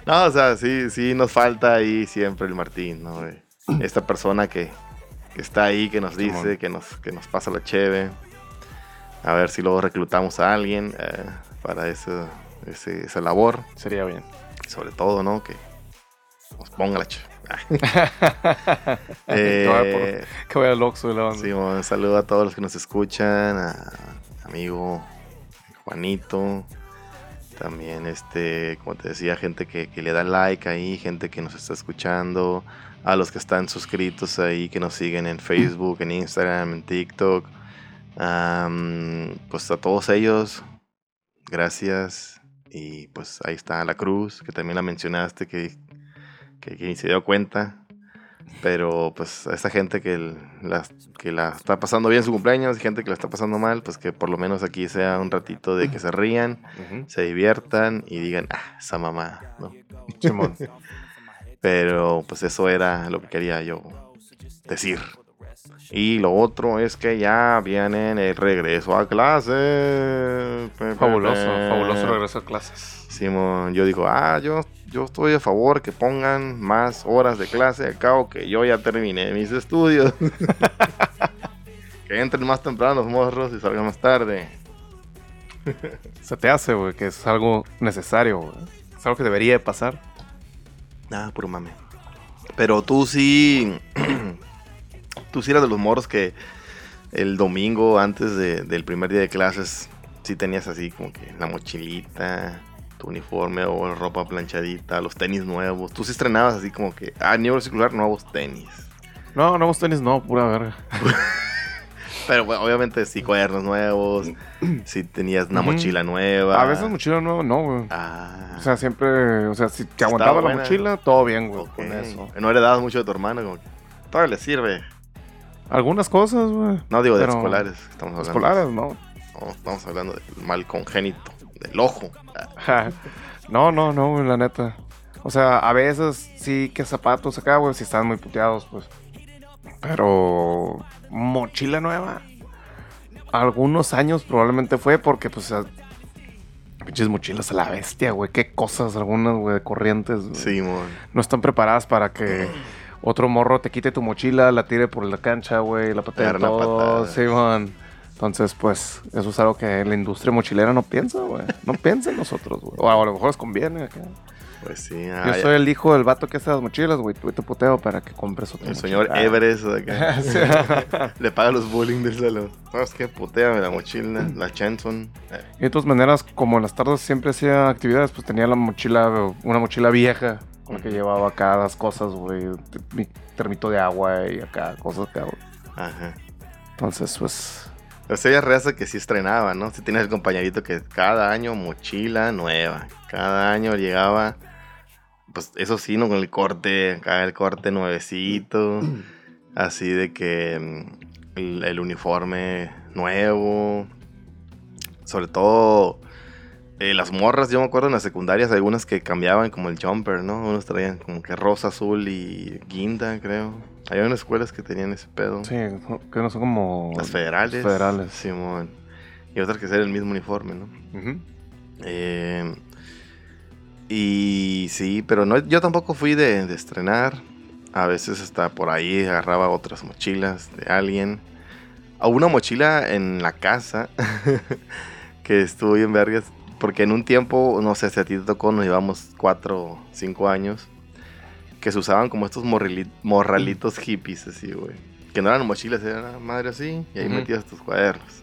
Speaker 1: no, o sea, sí, sí nos falta ahí siempre el Martín, ¿no? Esta persona que, que está ahí, que nos dice, que nos, que nos pasa la cheve. A ver si luego reclutamos a alguien eh, para ese, ese- esa labor.
Speaker 2: Sería bien.
Speaker 1: Sobre todo, ¿no? Que nos ponga la cheve. [LAUGHS] Eh,
Speaker 2: que vaya al Oxxo la banda.
Speaker 1: Sí, un saludo a todos los que nos escuchan, a amigo Juanito, también este, como te decía, gente que, que le da like ahí, gente que nos está escuchando, a los que están suscritos ahí, que nos siguen en Facebook, en Instagram, en TikTok, Am, pues a todos ellos, gracias. Y pues ahí está la cruz, que también la mencionaste, que, que, que se dio cuenta. Pero pues a esa gente que la, que la está pasando bien su cumpleaños y gente que la está pasando mal, pues que por lo menos aquí sea un ratito de que se rían, se diviertan y digan, ah, esa mamá, ¿no? [LAUGHS] Pero pues eso era lo que quería yo decir. Y lo otro es que ya vienen el regreso a clase.
Speaker 2: Fabuloso, fabuloso regreso a clases.
Speaker 1: Simón, yo digo, ah, yo, yo estoy a favor que pongan más horas de clase. Al cabo que yo ya terminé mis estudios. [LAUGHS] que entren más temprano los morros y salgan más tarde. [LAUGHS]
Speaker 2: Se te hace, güey, que es algo necesario, güey. Es algo que debería de pasar.
Speaker 1: Nada, puro mame. Pero tú sí. [CLEARS THROAT] tú sí eras de los morros que el domingo antes de- del primer día de clases sí tenías así como que la mochilita, tu uniforme o ropa planchadita, los tenis nuevos. Tú sí estrenabas así como que, ah, nivel circular, nuevos tenis.
Speaker 2: No, nuevos tenis no, pura verga. [LAUGHS]
Speaker 1: Pero bueno, obviamente sí, cuadernos nuevos, si tenías una mochila nueva.
Speaker 2: A veces mochila no, no, güey.
Speaker 1: Ah,
Speaker 2: O sea, siempre, o sea, si te aguantaba la mochila, todo bien, güey, con eso.
Speaker 1: No heredabas mucho de tu hermano, como que todavía le sirve.
Speaker 2: Algunas cosas, güey.
Speaker 1: No digo de
Speaker 2: Pero-
Speaker 1: escolares, estamos hablando.
Speaker 2: Escolares, ¿no?
Speaker 1: No, estamos hablando del mal congénito, del ojo.
Speaker 2: No, no, no, güey, la neta. O sea, a veces sí que zapatos acá, güey, si están muy puteados, pues. Pero mochila nueva. Algunos años probablemente fue porque, pues, pinches mochilas a la bestia, güey. Qué cosas algunas, güey, de corrientes. güey.
Speaker 1: Simón.
Speaker 2: No están preparadas para que otro morro te quite tu mochila, la tire por la cancha, güey, la patee todo.
Speaker 1: patada.
Speaker 2: Sí, man. Entonces, pues, eso es algo que la industria mochilera no piensa, güey. No piensa en nosotros, güey. O a lo mejor les conviene acá.
Speaker 1: Pues sí. ah,
Speaker 2: Yo soy el hijo del vato que hace las mochilas, güey. Tú te puteo para que compres otra
Speaker 1: El
Speaker 2: mochila.
Speaker 1: señor Everest acá. [LAUGHS]
Speaker 2: Sí. [LAUGHS]
Speaker 1: Le paga los bullying del salón. ¿Sabes qué? Puteame la mochila, la Chanson. Eh,
Speaker 2: Y de todas maneras, como en las tardes siempre hacía actividades, pues tenía la mochila, una mochila vieja con la que llevaba acá las cosas, güey. Mi termito de agua y acá, cosas acá, güey.
Speaker 1: Ajá.
Speaker 2: Entonces, pues,
Speaker 1: O sea, ella raza que sí estrenaba, ¿no? Si tienes el compañerito que cada año mochila nueva. Cada año llegaba, pues eso sí, ¿no? Con el corte, acá el corte nuevecito. [CLEARS THROAT] Así de que mm, el, el uniforme nuevo. Sobre todo eh, las morras, yo me acuerdo en las secundarias, algunas que cambiaban como el jumper, ¿no? Unos traían como que rosa, azul y guinda, creo. Había unas escuelas que tenían ese pedo.
Speaker 2: sí, que no son como...
Speaker 1: Las federales.
Speaker 2: Federales.
Speaker 1: Simón. Y otras que ser el mismo uniforme, ¿no? Eh, y sí, pero no, yo tampoco fui de, de estrenar. A veces hasta por ahí agarraba otras mochilas de alguien. A una mochila en la casa [LAUGHS] que estuvo bien vergas. Porque en un tiempo, no sé si a ti te tocó, nos llevamos cuatro cinco años. Que se usaban como estos morralitos hippies, así, güey. Que no eran mochilas, eran madre así. Y ahí
Speaker 2: Ujú.
Speaker 1: metías tus cuadernos.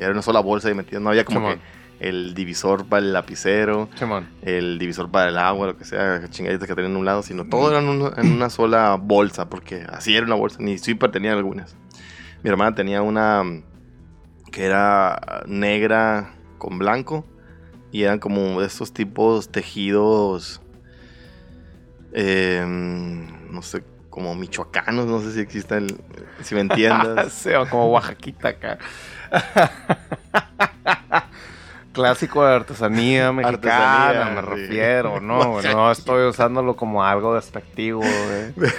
Speaker 1: Y era una sola bolsa y metías. No había como
Speaker 2: Simón.
Speaker 1: que el divisor para el lapicero,
Speaker 2: Simón.
Speaker 1: el divisor para el agua, lo que sea, chingaditas que tenían en un lado, sino todo era en una, en una sola bolsa, porque así era una bolsa, ni Zipper tenía algunas. Mi hermana tenía una que era negra con blanco y eran como de estos tipos tejidos, eh, no sé, como michoacanos, no sé si existe el, si me entiendas. [LAUGHS]
Speaker 2: Sí, o como Oaxaquita acá. [LAUGHS] Clásico de artesanía mexicana,
Speaker 1: Artesanía,
Speaker 2: me
Speaker 1: sí.
Speaker 2: refiero, ¿no? [LAUGHS] No estoy usándolo como algo despectivo, güey.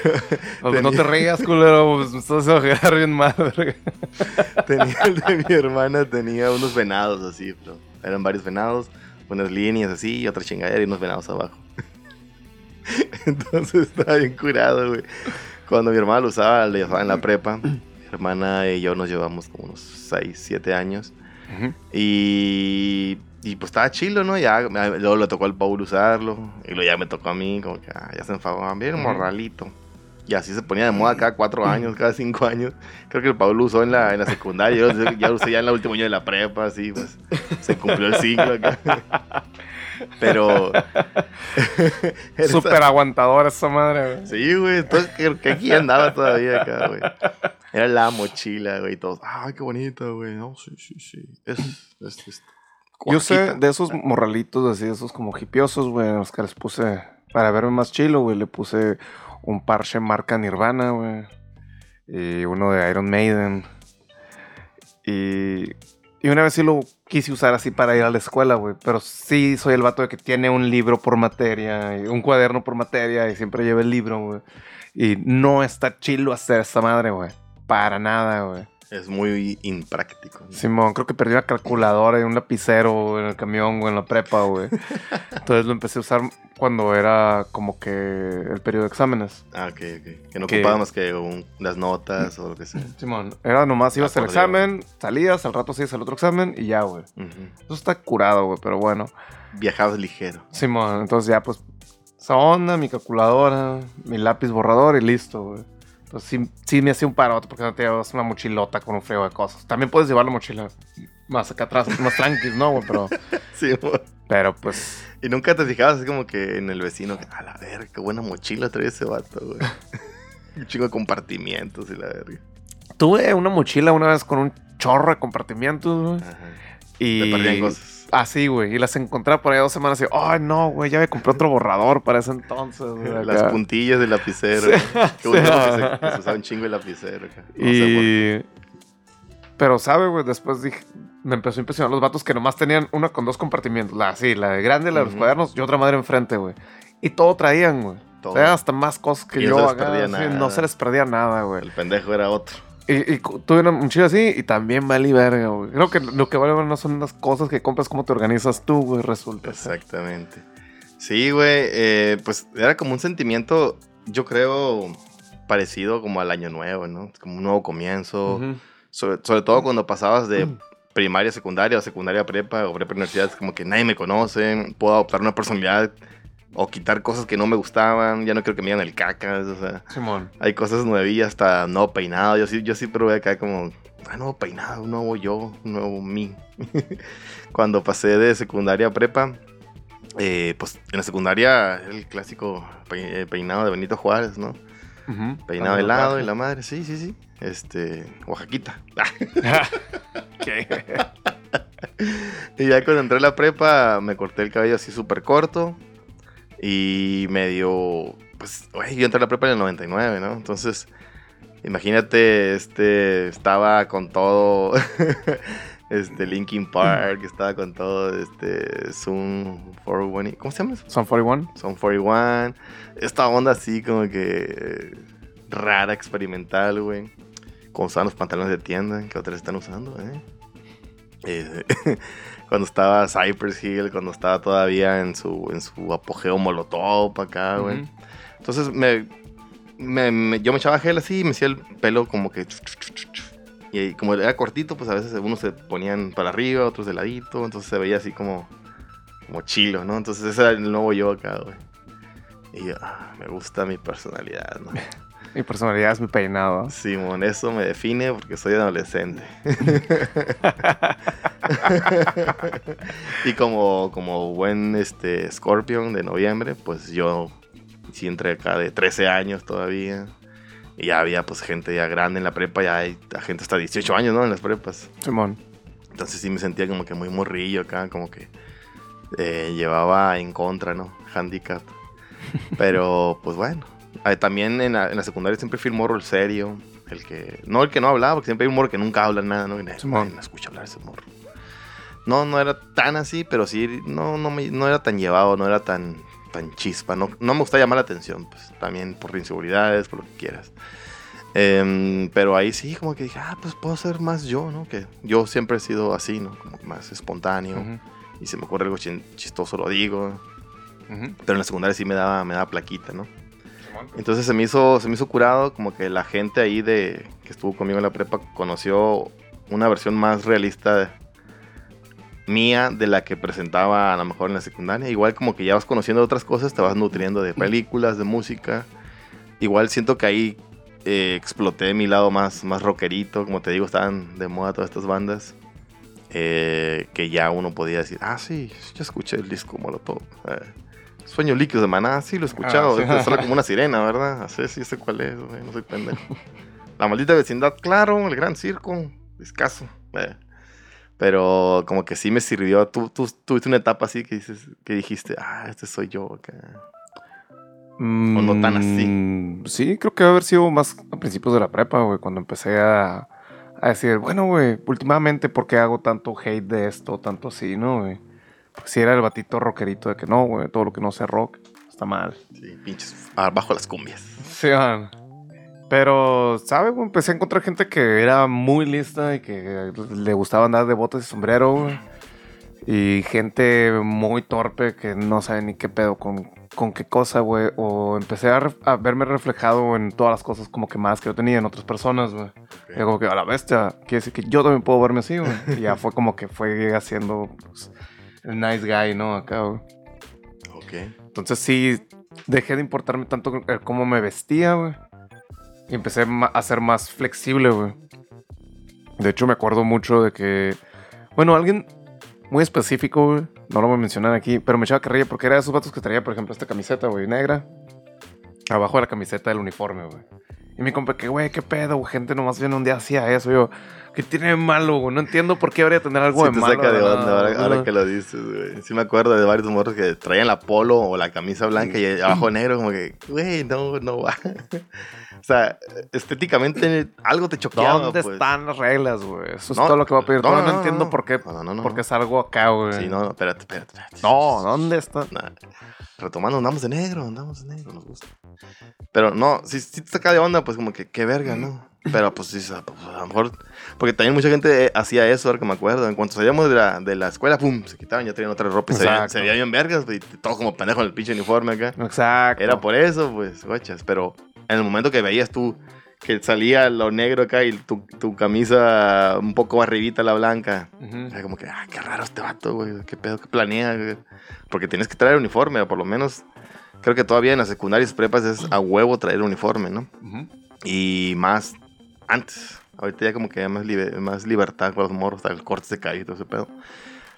Speaker 2: Pues no te rías, culero, pues me estás quedar bien verga.
Speaker 1: tenía el de mi hermana tenía unos venados así, pero eran varios venados, unas líneas así y otra chingadera y unos venados abajo. [LAUGHS] Entonces estaba bien curado, güey. Cuando mi hermana lo usaba, lo usaba en la prepa. Mi hermana y yo nos llevamos como unos 6, 7 años. Y, y pues estaba chilo, ¿no? Ya, luego le tocó al Paul usarlo. Y luego ya me tocó a mí, como que ah, ya se enfadó. Bien, morralito. Y así se ponía de moda cada cuatro años, cada cinco años. Creo que el Paul lo usó en la, en la secundaria. Yo ya lo usé ya en el último año de la prepa, así, pues. Se cumplió el ciclo acá. [LAUGHS] Pero. [LAUGHS]
Speaker 2: Súper aguantadora esa madre, güey.
Speaker 1: Sí, güey. Entonces, que, que aquí andaba todavía acá, güey. Era la mochila, güey. y Todos, ay, qué bonita, güey. No, sí, sí, sí. Es, es, es
Speaker 2: Yo sé de esos morralitos así, esos como hipiosos, güey, los que les puse, para verme más chilo, güey, le puse un parche marca Nirvana, güey, y uno de Iron Maiden. Y, y una vez sí lo quise usar así para ir a la escuela, güey, pero sí soy el vato de que tiene un libro por materia, un cuaderno por materia, y siempre lleva el libro, güey. Y no está chilo hacer esa madre, güey. Para nada, güey.
Speaker 1: Es muy impráctico. ¿no?
Speaker 2: Simón, creo que perdí una calculadora y un lapicero en el camión, güey, en la prepa, güey. [LAUGHS] Entonces lo empecé a usar cuando era como que el periodo de exámenes.
Speaker 1: Ah, ok, ok. Que no
Speaker 2: Que-
Speaker 1: ocupaba más que un- las notas o lo que sea.
Speaker 2: Simón, era nomás ibas al examen, salías, al rato hacías el otro examen y ya, güey. Eso está curado, güey, pero bueno.
Speaker 1: Viajabas ligero.
Speaker 2: Simón, entonces ya, pues, esa onda, mi calculadora, mi lápiz borrador y listo, güey. Entonces sí, sí me hacía un parote porque no te llevas una mochilota con un frío de cosas. También puedes llevar la mochila más acá atrás, más tranquis, ¿no, güey? Pero, [LAUGHS]
Speaker 1: Sí,
Speaker 2: pero pues,
Speaker 1: Y nunca te fijabas así como que en el vecino, a la verga, qué buena mochila trae ese vato, güey. [LAUGHS] Un chingo de compartimientos y la verga.
Speaker 2: tuve una mochila una vez con un chorro de compartimientos, güey.
Speaker 1: Ajá.
Speaker 2: Y...
Speaker 1: Te perdían cosas.
Speaker 2: Así, güey. Y las encontré por ahí dos semanas y, ay, no, güey, ya me compré otro borrador para ese entonces, güey. [LAUGHS]
Speaker 1: Las
Speaker 2: acá".
Speaker 1: puntillas del lapicero.
Speaker 2: Sí. [LAUGHS]
Speaker 1: Qué bueno
Speaker 2: Sí.
Speaker 1: que se, [LAUGHS] usaba un chingo el lapicero. No
Speaker 2: Y... Pero, ¿sabe, güey? Después dije... Me empezó a impresionar los vatos que nomás tenían una con dos compartimientos. La así, la de grande, la de los cuadernos y otra madre enfrente, güey. Y todo traían, güey.
Speaker 1: Todo.
Speaker 2: Traían hasta más cosas que
Speaker 1: Y no
Speaker 2: yo
Speaker 1: se les
Speaker 2: acá,
Speaker 1: perdía nada.
Speaker 2: No se les perdía nada, güey.
Speaker 1: El pendejo era otro.
Speaker 2: Y, y tuve una mochila así y también valí verga, güey. Creo que lo que vale no son las cosas que compras, cómo te organizas tú, güey, resulta.
Speaker 1: Exactamente. Sí, güey. eh, pues era como un sentimiento, yo creo, parecido como al año nuevo, ¿no? Como un nuevo comienzo. Sobre, sobre todo cuando pasabas de primaria a secundaria o secundaria a prepa o prepa a universidad, es como que nadie me conoce, puedo adoptar una personalidad o quitar cosas que no me gustaban, ya no quiero que me digan el cacas, o sea,
Speaker 2: Simón.
Speaker 1: hay cosas nuevillas hasta no peinado, yo sí, yo sí probé acá como, ah, nuevo peinado, un nuevo yo, un nuevo mí. [LAUGHS] cuando pasé de secundaria a prepa, eh, pues en la secundaria el clásico pe- eh, peinado de Benito Juárez, ¿no?
Speaker 2: Ujú.
Speaker 1: Peinado de lado y la madre, sí, sí, sí. Este, Oaxaquita. [LAUGHS]
Speaker 2: ¿Qué? [LAUGHS]
Speaker 1: Y ya cuando entré a la prepa, me corté el cabello así súper corto. Y medio. Pues, güey, yo entré a la prepa en el 99, ¿no? Entonces, imagínate, este. Estaba con todo. [LAUGHS] este, Linkin Park, estaba con todo. Este, Zoom 41. ¿Cómo se llama?
Speaker 2: Son 41.
Speaker 1: Son 41. Esta onda así como que. rara, experimental, güey. Como usaban los pantalones de tienda, que otras están usando, ¿eh? Eh, [LAUGHS] cuando estaba Cypress Hill, cuando estaba todavía en su, en su apogeo molotov acá, güey. Entonces me, me- me- yo me echaba gel así y me hacía el pelo como que... Y como era cortito, pues a veces unos se ponían para arriba, otros de ladito, entonces se veía así como, como chilo, ¿no? Entonces ese era el nuevo yo acá, güey. Y yo, ah, me gusta mi personalidad, ¿no? [LAUGHS]
Speaker 2: Mi personalidad es mi peinado.
Speaker 1: Simón, eso me define porque soy adolescente. [LAUGHS] y como, como buen este, Scorpion de noviembre, pues yo sí entré acá de 13 años todavía. Y ya había pues gente ya grande en la prepa, ya hay gente hasta 18 años, ¿no? En las prepas.
Speaker 2: Simón.
Speaker 1: Entonces sí me sentía como que muy morrillo acá, como que eh, llevaba en contra, ¿no? Handicap. Pero pues bueno. Ah, También en la, en la secundaria siempre fui el morro el serio. El que. No el que no hablaba, porque siempre hay un morro que nunca habla nada, ¿no? Y nadie, me escucha hablar ese morro. No, no era tan así, pero sí, no, no, me- no era tan llevado, no era tan, tan chispa. No, no me gusta llamar la atención, pues también por inseguridades, por lo que quieras. Em, pero ahí sí, como que dije, ah, pues puedo ser más yo, ¿no? Que yo siempre he sido así, ¿no? Como más espontáneo.
Speaker 2: Ujú.
Speaker 1: Y se me ocurre algo chistoso, lo digo.
Speaker 2: Ujú.
Speaker 1: Pero en la secundaria sí me daba, me daba plaquita, ¿no? Entonces se me hizo, se me hizo curado, como que la gente ahí de que estuvo conmigo en la prepa conoció una versión más realista mía de la que presentaba a lo mejor en la secundaria. Igual como que ya vas conociendo otras cosas, te vas nutriendo de películas, de música. Igual siento que ahí eh, exploté mi lado más, más rockerito, como te digo, estaban de moda todas estas bandas. eh, que ya uno podía decir, ah, sí, yo escuché el disco Molotov. eh, Sueño líquido de Maná, sí lo he escuchado.
Speaker 2: Ah, sí. [LAUGHS]
Speaker 1: Como una sirena, ¿verdad? Así, sí sé cuál es, güey, no soy pendejo. La maldita vecindad, claro, el gran circo, escaso. eh. Pero como que sí me sirvió. Tú, tú tuviste una etapa así que dices, que dijiste, ah, este soy yo acá. no tan así?
Speaker 2: Mm, Sí, creo que debe haber sido más a principios de la prepa, güey, cuando empecé a, a decir, bueno, güey, últimamente, ¿por qué hago tanto hate de esto, tanto así, no, güey? Porque si era el batito rockerito de que no, güey, todo lo que no sea rock está mal.
Speaker 1: Sí, pinches, abajo las cumbias.
Speaker 2: Sí, man. Pero, ¿sabes? Empecé a encontrar gente que era muy lista y que le gustaba andar de botas y sombrero, güey. Y gente muy torpe que no sabe ni qué pedo con, con qué cosa, güey. O empecé a, verme reflejado en todas las cosas como que más que yo tenía en otras personas, güey. Y como que a la bestia, quiere decir que yo también puedo verme así, güey. Y ya fue como que fue haciendo pues, el nice guy, ¿no? Acá, güey.
Speaker 1: Ok.
Speaker 2: Entonces sí, dejé de importarme tanto el cómo me vestía, güey. Y empecé a ser más flexible, güey. De hecho, me acuerdo mucho de que Bueno, alguien muy específico, güey. No lo voy a mencionar aquí, pero me echaba carrilla porque era de esos vatos que traía, por ejemplo, esta camiseta, güey, negra. Abajo de la camiseta del uniforme, güey. Y mi compa, que, güey, qué pedo, güey. Gente nomás viene un día hacía eso. Yo, ¿qué tiene de malo, güey? No entiendo por qué habría tener algo
Speaker 1: Sí
Speaker 2: de
Speaker 1: te
Speaker 2: malo.
Speaker 1: saca de onda ahora, que lo dices, güey. Sí me acuerdo de varios morros que traían la polo o la camisa blanca y abajo [LAUGHS] negro, como que, güey, no, no va. O sea, estéticamente algo te choqueaba,
Speaker 2: ¿Dónde
Speaker 1: pues.
Speaker 2: están las reglas, güey? Eso es
Speaker 1: No,
Speaker 2: todo lo que voy a pedir.
Speaker 1: no,
Speaker 2: no,
Speaker 1: no, no,
Speaker 2: entiendo por qué.
Speaker 1: No, no, no, no.
Speaker 2: Porque es algo acá, güey.
Speaker 1: Sí, no, no, espérate, espérate. espérate.
Speaker 2: No, ¿dónde está?
Speaker 1: Nah. Retomando, andamos de negro, andamos de negro, nos gusta. Pero no, si, si te saca de onda, pues como que qué verga, ¿no? Pero pues sí, pues, a lo mejor. Porque también mucha gente hacía eso, ahora que me acuerdo. En cuanto salíamos de la, de la escuela, pum, se quitaban, ya tenían otra ropa y se veían,
Speaker 2: Exacto.
Speaker 1: se veían bien vergas, y todos como pendejos en el pinche uniforme acá.
Speaker 2: Exacto.
Speaker 1: Era por eso, pues, guachas. Pero en el momento que veías tú que salía lo negro acá y tu, tu camisa un poco arribita la blanca,
Speaker 2: Ujú.
Speaker 1: era como que, ah, qué raro este vato, güey. ¿Qué pedo? ¿Qué planea? güey? Porque tienes que traer uniforme, o por lo menos. Creo que todavía en las secundarias prepas es a huevo traer uniforme, ¿no?
Speaker 2: Ujú.
Speaker 1: Y más antes. Ahorita ya como que hay más, libe- más libertad con los morros, el corte de cabello y todo ese pedo.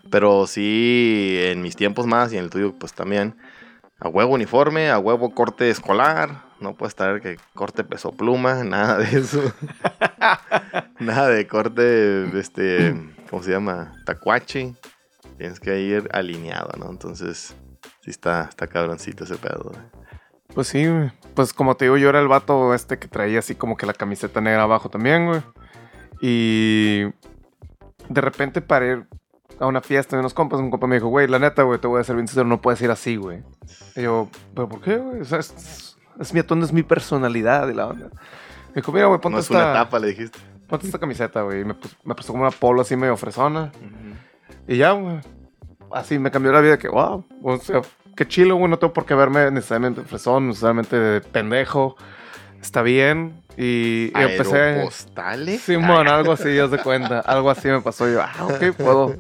Speaker 1: Pero sí, en mis tiempos más y en el tuyo, pues también. A huevo uniforme, a huevo corte escolar. No puedes traer que corte peso pluma, [LAUGHS] nada de eso. [LAUGHS] nada de corte, este, ¿cómo se llama? Tacuache. Tienes que ir alineado, ¿no? Entonces, sí está, está cabroncito ese pedo. güey.
Speaker 2: Pues sí. Pues como te digo, yo era el vato este que traía así como que la camiseta negra abajo también, güey. Y de repente para ir a una fiesta de unos compas, un compa me dijo, güey, la neta, güey, te voy a ser bien sincero, no puedes ir así, güey. Y yo, ¿pero por qué, güey? O sea, es, es mi atono, es mi personalidad y la onda. Me dijo, mira, güey, ponte,
Speaker 1: No es una
Speaker 2: esta,
Speaker 1: etapa, le dijiste.
Speaker 2: ponte esta camiseta, güey. Y me, pus- me puso como una polo así medio fresona. Y ya, güey. Así me cambió la vida que, wow. O sea, qué chilo, güey. No tengo por qué verme necesariamente fresón, necesariamente pendejo. Está bien. Y, y empecé.
Speaker 1: Aeropostales.
Speaker 2: Simón, algo así, ya de cuenta. Algo así me pasó. Yo, ah, ok, puedo.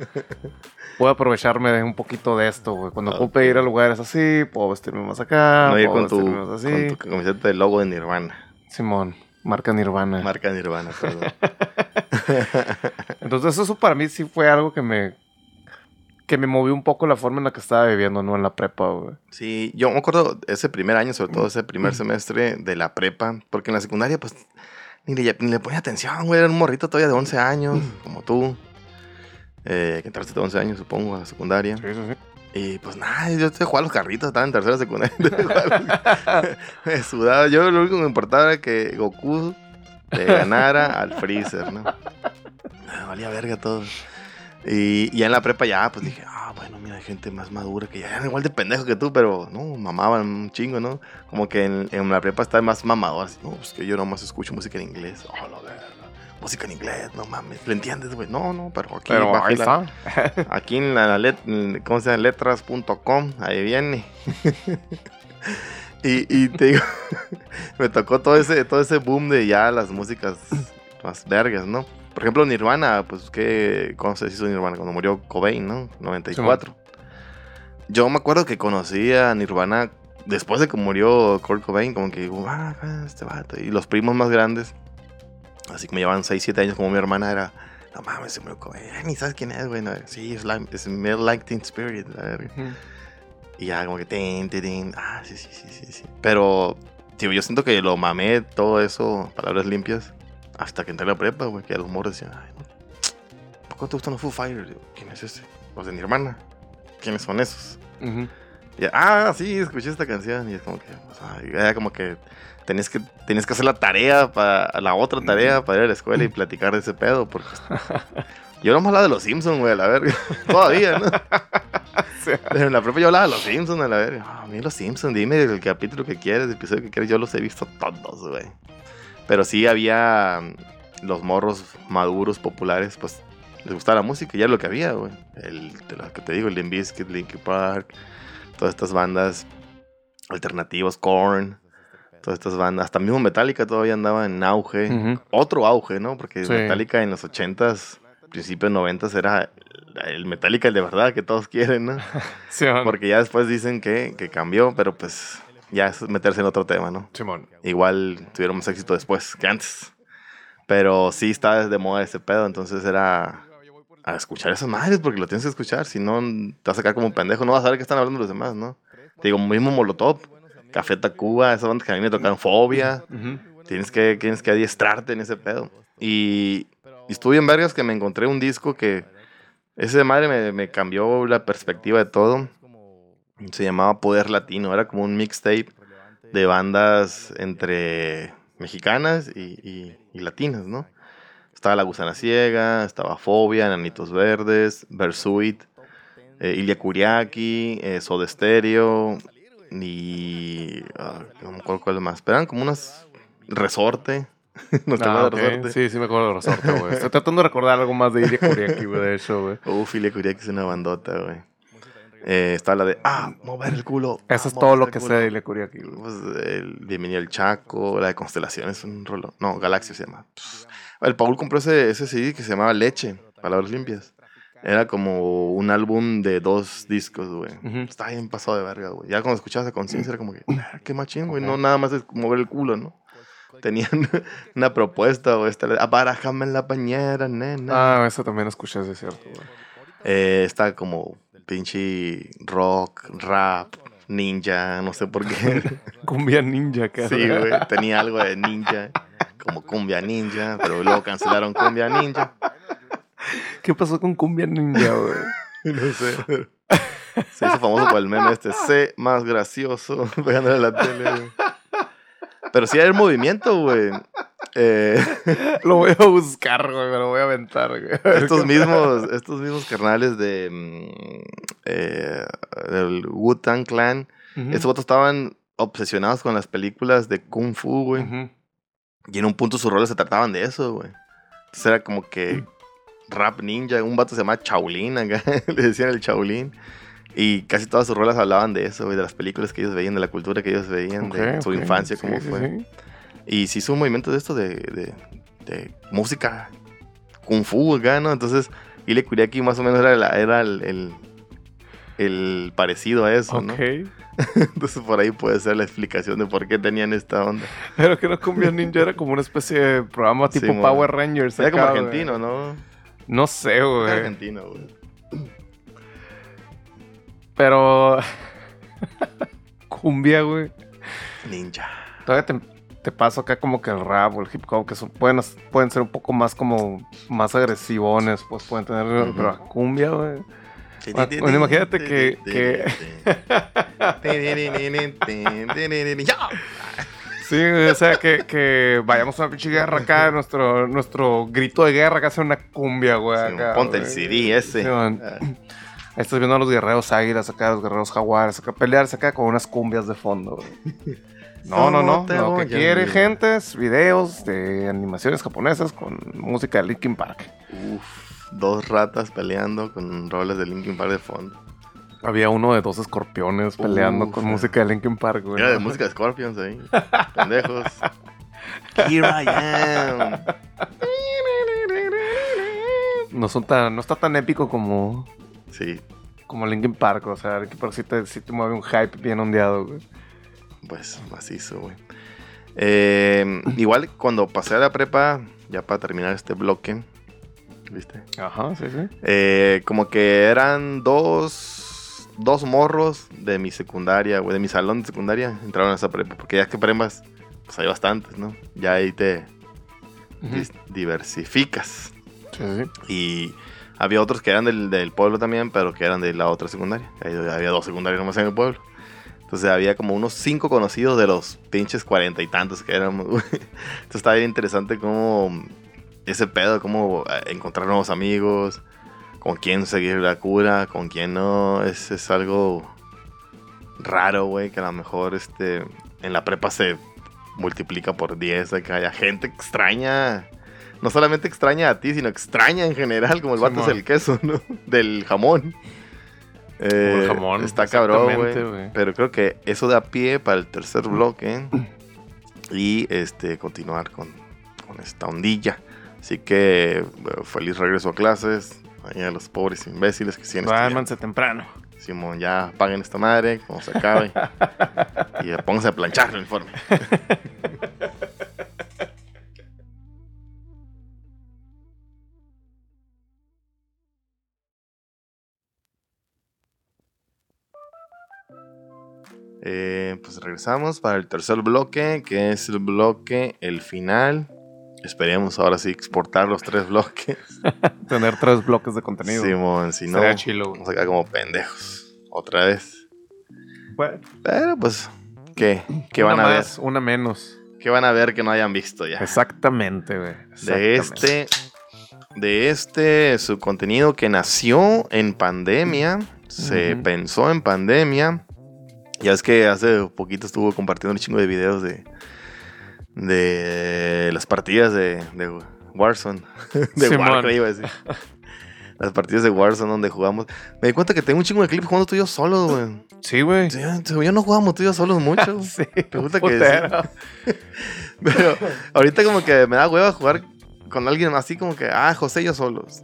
Speaker 2: Puedo aprovecharme de un poquito de esto, güey. Cuando ocupe ir a lugares así, puedo vestirme más acá.
Speaker 1: No ir
Speaker 2: puedo
Speaker 1: con tu,
Speaker 2: vestirme más así.
Speaker 1: con tu camiseta del logo de Nirvana.
Speaker 2: Simón, marca Nirvana.
Speaker 1: Marca Nirvana, perdón. [LAUGHS]
Speaker 2: Entonces eso para mí sí fue algo que me que me movió un poco la forma en la que estaba viviendo, ¿no? En la prepa, güey.
Speaker 1: sí, yo me acuerdo ese primer año, sobre todo ese primer semestre de la prepa, porque en la secundaria, pues, ni le, ni le ponía atención, güey. Era un morrito todavía de 11 años, como tú. Eh, que entraste de 11 años, supongo, a la secundaria.
Speaker 2: Sí, sí, sí.
Speaker 1: Y pues nada, yo te jugaba a los carritos, estaba en tercera secundaria. [LAUGHS] me sudaba. Yo lo único que me importaba era que Goku le ganara al Freezer, ¿no? [LAUGHS] Me valía verga todo. Y, ya en la prepa ya, pues dije, ah, bueno, mira, hay gente más madura que ya eran igual de pendejo que tú, pero no, mamaban un chingo, ¿no? Como que en, en la prepa está más mamador, así, no, pues que yo nomás escucho música en inglés. Oh, la verga. Música en inglés, no mames. ¿Le entiendes, güey? No, no, pero aquí
Speaker 2: Pero ahí
Speaker 1: la-
Speaker 2: está. [LAUGHS]
Speaker 1: Aquí en la let, ¿cómo se llama? letras.com, ahí viene. [LAUGHS] y, y te digo, [LAUGHS] me tocó todo ese, todo ese boom de ya las músicas más vergas, ¿no? Por ejemplo, Nirvana, pues, ¿qué, ¿cómo se hizo Nirvana? Cuando murió Cobain, ¿no? 94. Yo me acuerdo que conocí a Nirvana después de que murió Kurt Cobain, como que digo, ah, este vato. Y los primos más grandes, así que me llevaban 6, 7 años como mi hermana, era, no mames, se murió Cobain. Ay, ni sabes quién es, güey. No, sí, es, like, es Mel Like Teen Spirit.
Speaker 2: Ujú.
Speaker 1: Y ya como que, tin, tin, tin. ah, sí, sí, sí, sí, sí. Pero, tío, yo siento que lo mamé todo eso, palabras limpias, hasta que entré a la prepa, güey, que a los morros decían, ay, ¿por qué te gustan los Foo Fighters? Digo, ¿quién es ese? Los de mi hermana. ¿Quiénes son esos?
Speaker 2: Ujú.
Speaker 1: Y, ah, sí, escuché esta canción. Y es como que, o sea, era como que tenías que, tenías que hacer la tarea, para la otra tarea para ir a la escuela y platicar de ese pedo. Porque [LAUGHS] yo no hablaba de los Simpsons, güey, a la verga. [LAUGHS] Todavía, ¿no? Pero en la propia yo hablaba de los Simpsons, a la verga. Ah, a mí los Simpsons, dime el capítulo que quieres, el episodio que quieres. Yo los he visto todos, güey. Pero sí había mm, los morros maduros, populares, pues les gustaba la música ya lo que había, güey. El, de lo que te digo, el Limp Bizkit, Linkin Park, todas estas bandas alternativas, Korn, todas estas bandas. Hasta mismo Metallica todavía andaba en auge. Otro auge, ¿no? Porque
Speaker 2: Sí.
Speaker 1: Metallica en los 80s, principios 90s era el Metallica el de verdad que todos quieren, ¿no? [LAUGHS]
Speaker 2: Simón.
Speaker 1: Porque ya después dicen que, que cambió, pero pues ya es meterse en otro tema, ¿no?
Speaker 2: Simón.
Speaker 1: Igual tuvieron más éxito después que antes. Pero sí está de moda ese pedo, entonces era a escuchar esas madres porque lo tienes que escuchar. Si no, te vas a sacar como un pendejo. No vas a saber qué están hablando los demás, ¿no? Te digo, mismo Molotov, Café Tacuba, esas bandas que a mí me tocan Fobia. Tienes que, tienes que adiestrarte en ese pedo. Y, y estuve en vergas que me encontré un disco que ese de madre me, me cambió la perspectiva de todo. Se llamaba Poder Latino. Era como un mixtape de bandas entre mexicanas y, y- y latinas, ¿no? Estaba La Gusana Ciega, estaba Fobia, Enanitos Verdes, Versuit, eh, Ilya Kuriaki, eh, Soda Stereo y... ah, no me acuerdo cuál más. Pero eran como unas... Resorte. [LAUGHS] ¿No te
Speaker 2: Ah,
Speaker 1: acuerdas
Speaker 2: ok.
Speaker 1: de Resorte?
Speaker 2: Sí, sí me acuerdo de Resorte, güey. Estoy tratando de recordar algo más de Ilya Kuriaki, güey, de hecho, güey. [LAUGHS]
Speaker 1: Uf, Ilya Kuriaki es una bandota, güey. Eh, está la de... Ah, mover el culo.
Speaker 2: Eso
Speaker 1: ah,
Speaker 2: es todo lo que
Speaker 1: culo".
Speaker 2: sé de Kuriaki, güey.
Speaker 1: Pues, el Bienvenido Chaco, la de Constelaciones, un rolo. No, Galaxia se llama. El Paul compró ese, ese CD que se llamaba Leche, Palabras Limpias. Era como un álbum de dos discos, güey. Estaba bien pasado de verga, güey. Ya cuando escuchabas a conciencia era como que, "Ah, qué machín, güey. No nada más es mover el culo, ¿no? Tenían [LAUGHS] una propuesta, güey. Esta, abarajame en la bañera, nena.
Speaker 2: Ah, eso también escuché, sí, es cierto, güey.
Speaker 1: Eh, está como pinche rock, rap, ninja, no sé por qué. [LAUGHS]
Speaker 2: Cumbia Ninja, cara.
Speaker 1: Sí, güey. Tenía algo de ninja, como cumbia ninja, pero luego cancelaron cumbia ninja.
Speaker 2: ¿Qué pasó con Cumbia Ninja, güey? [LAUGHS]
Speaker 1: No sé. pero Se hizo famoso por el meme este, sé más gracioso, [LAUGHS] pegándole a la tele, güey. Pero sí hay movimiento, güey. Eh, [LAUGHS]
Speaker 2: Lo voy a buscar, güey, me lo voy a aventar, güey. A
Speaker 1: estos mismos, estos mismos carnales de mm, eh, del Wu-Tang Clan, estos vatos estaban obsesionados con las películas de Kung Fu, güey. Y en un punto sus roles se trataban de eso, güey. Entonces era como que rap ninja, un vato se llamaba Chaulín, acá, [LAUGHS] le decían el Chaulín. Y casi todas sus rolas hablaban de eso, güey, de las películas que ellos veían, de la cultura que ellos veían, de su infancia,
Speaker 2: Sí,
Speaker 1: cómo
Speaker 2: sí,
Speaker 1: fue.
Speaker 2: sí.
Speaker 1: Y se hizo un movimiento de esto de, de, de música kung fu acá, ¿no? Entonces, Ile Kuriaki más o menos era, la- era el, el, el parecido a eso, ¿no?
Speaker 2: Ok. [LAUGHS]
Speaker 1: Entonces por ahí puede ser la explicación de por qué tenían esta onda.
Speaker 2: Pero que no Cumbia Ninja era como una especie de programa tipo. Power Rangers.
Speaker 1: Era como
Speaker 2: acá,
Speaker 1: argentino, ¿no?
Speaker 2: No sé,
Speaker 1: Era
Speaker 2: güey.
Speaker 1: argentino, güey.
Speaker 2: Pero. Cumbia, güey.
Speaker 1: Ninja.
Speaker 2: Todavía te, te paso acá como que el rap o el hip hop, que son, pueden, pueden ser un poco más como. Más agresivones, pues pueden tener. Pero la cumbia, güey. Ah, bueno, imagínate que- que-. Sí, o sea, que, que vayamos a una pinche guerra acá, nuestro, nuestro grito de guerra acá sea una cumbia, güey.
Speaker 1: Sí,
Speaker 2: acá,
Speaker 1: ponte el. CD ese.
Speaker 2: Sí.
Speaker 1: Ah,
Speaker 2: Ahí estás viendo a los guerreros águilas acá, los guerreros jaguares acá, pelearse acá con unas cumbias de fondo, güey. [LAUGHS] No, no, no.
Speaker 1: ¿Cómo te
Speaker 2: Lo que
Speaker 1: a
Speaker 2: quiere, gente, es videos de animaciones japonesas con música de Linkin Park.
Speaker 1: Uf, dos ratas peleando con roles de Linkin Park de fondo.
Speaker 2: Había uno de dos escorpiones peleando
Speaker 1: Uf.
Speaker 2: con música de Linkin Park, güey.
Speaker 1: Era de música de Scorpions ahí. [LAUGHS] Pendejos. Here I am.
Speaker 2: No, son tan, no está tan épico como,
Speaker 1: Sí,
Speaker 2: como Linkin Park, o sea, Linkin Park sí te, sí te mueve un hype bien ondeado, güey.
Speaker 1: pues macizo, güey. Eh, igual cuando pasé a la prepa, ya para terminar este bloque, ¿viste?
Speaker 2: Ajá, sí, sí.
Speaker 1: Eh, como que eran dos, dos morros de mi secundaria, güey, de mi salón de secundaria, entraron a esa prepa, porque ya que prepas, pues hay bastantes, ¿no? Ya ahí te diversificas.
Speaker 2: Sí, sí.
Speaker 1: Y había otros que eran del, del pueblo también, pero que eran de la otra secundaria. Había dos secundarias nomás en el pueblo. Entonces había como unos cinco conocidos de los pinches cuarenta y tantos que éramos. Entonces estaba bien interesante cómo ese pedo, cómo eh, encontrar nuevos amigos, con quién seguir la cura, con quién no. Es, es algo raro, güey, que a lo mejor este, en la prepa se multiplica por 10, que haya gente extraña. No solamente extraña a ti, sino extraña en general, como el vato es el queso, ¿no? [LAUGHS] Del jamón. Eh,
Speaker 2: Como el jamón,
Speaker 1: Está cabrón, güey. Pero creo que eso da pie para el tercer bloque. Y este continuar con, con esta ondilla. Así que bueno, feliz regreso a clases. Ahí a los pobres imbéciles que siguen.
Speaker 2: Duérmanse temprano.
Speaker 1: Simón, ya paguen esta madre, como se acabe. [LAUGHS] y eh, pónganse a planchar el uniforme. [LAUGHS] Eh, pues regresamos para el tercer bloque, que es el bloque, el final. Esperemos ahora sí exportar los tres bloques. [LAUGHS]
Speaker 2: Tener tres bloques de contenido.
Speaker 1: Simón, si no,
Speaker 2: chilo,
Speaker 1: vamos a quedar como pendejos. Otra vez.
Speaker 2: Bueno,
Speaker 1: Pero pues, ¿qué? ¿Qué
Speaker 2: una
Speaker 1: van a ver?
Speaker 2: Una menos.
Speaker 1: ¿Qué van a ver que no hayan visto ya?
Speaker 2: Exactamente, güey.
Speaker 1: de este de este su contenido que nació en pandemia se pensó en pandemia ya es que hace poquito estuvo compartiendo un chingo de videos de de las partidas de, de Warzone [LAUGHS] de
Speaker 2: Simón.
Speaker 1: Warcraft iba a decir las partidas de Warzone donde jugamos me di cuenta que tengo un chingo de clips jugando tú y yo solo güey
Speaker 2: Sí, güey.
Speaker 1: Sí, ya no jugamos tú y yo solos mucho. [LAUGHS]
Speaker 2: Sí,
Speaker 1: Resulta que
Speaker 2: putero. [LAUGHS]
Speaker 1: Pero ahorita como que me da hueva jugar con alguien así como que, ah, José y yo solos.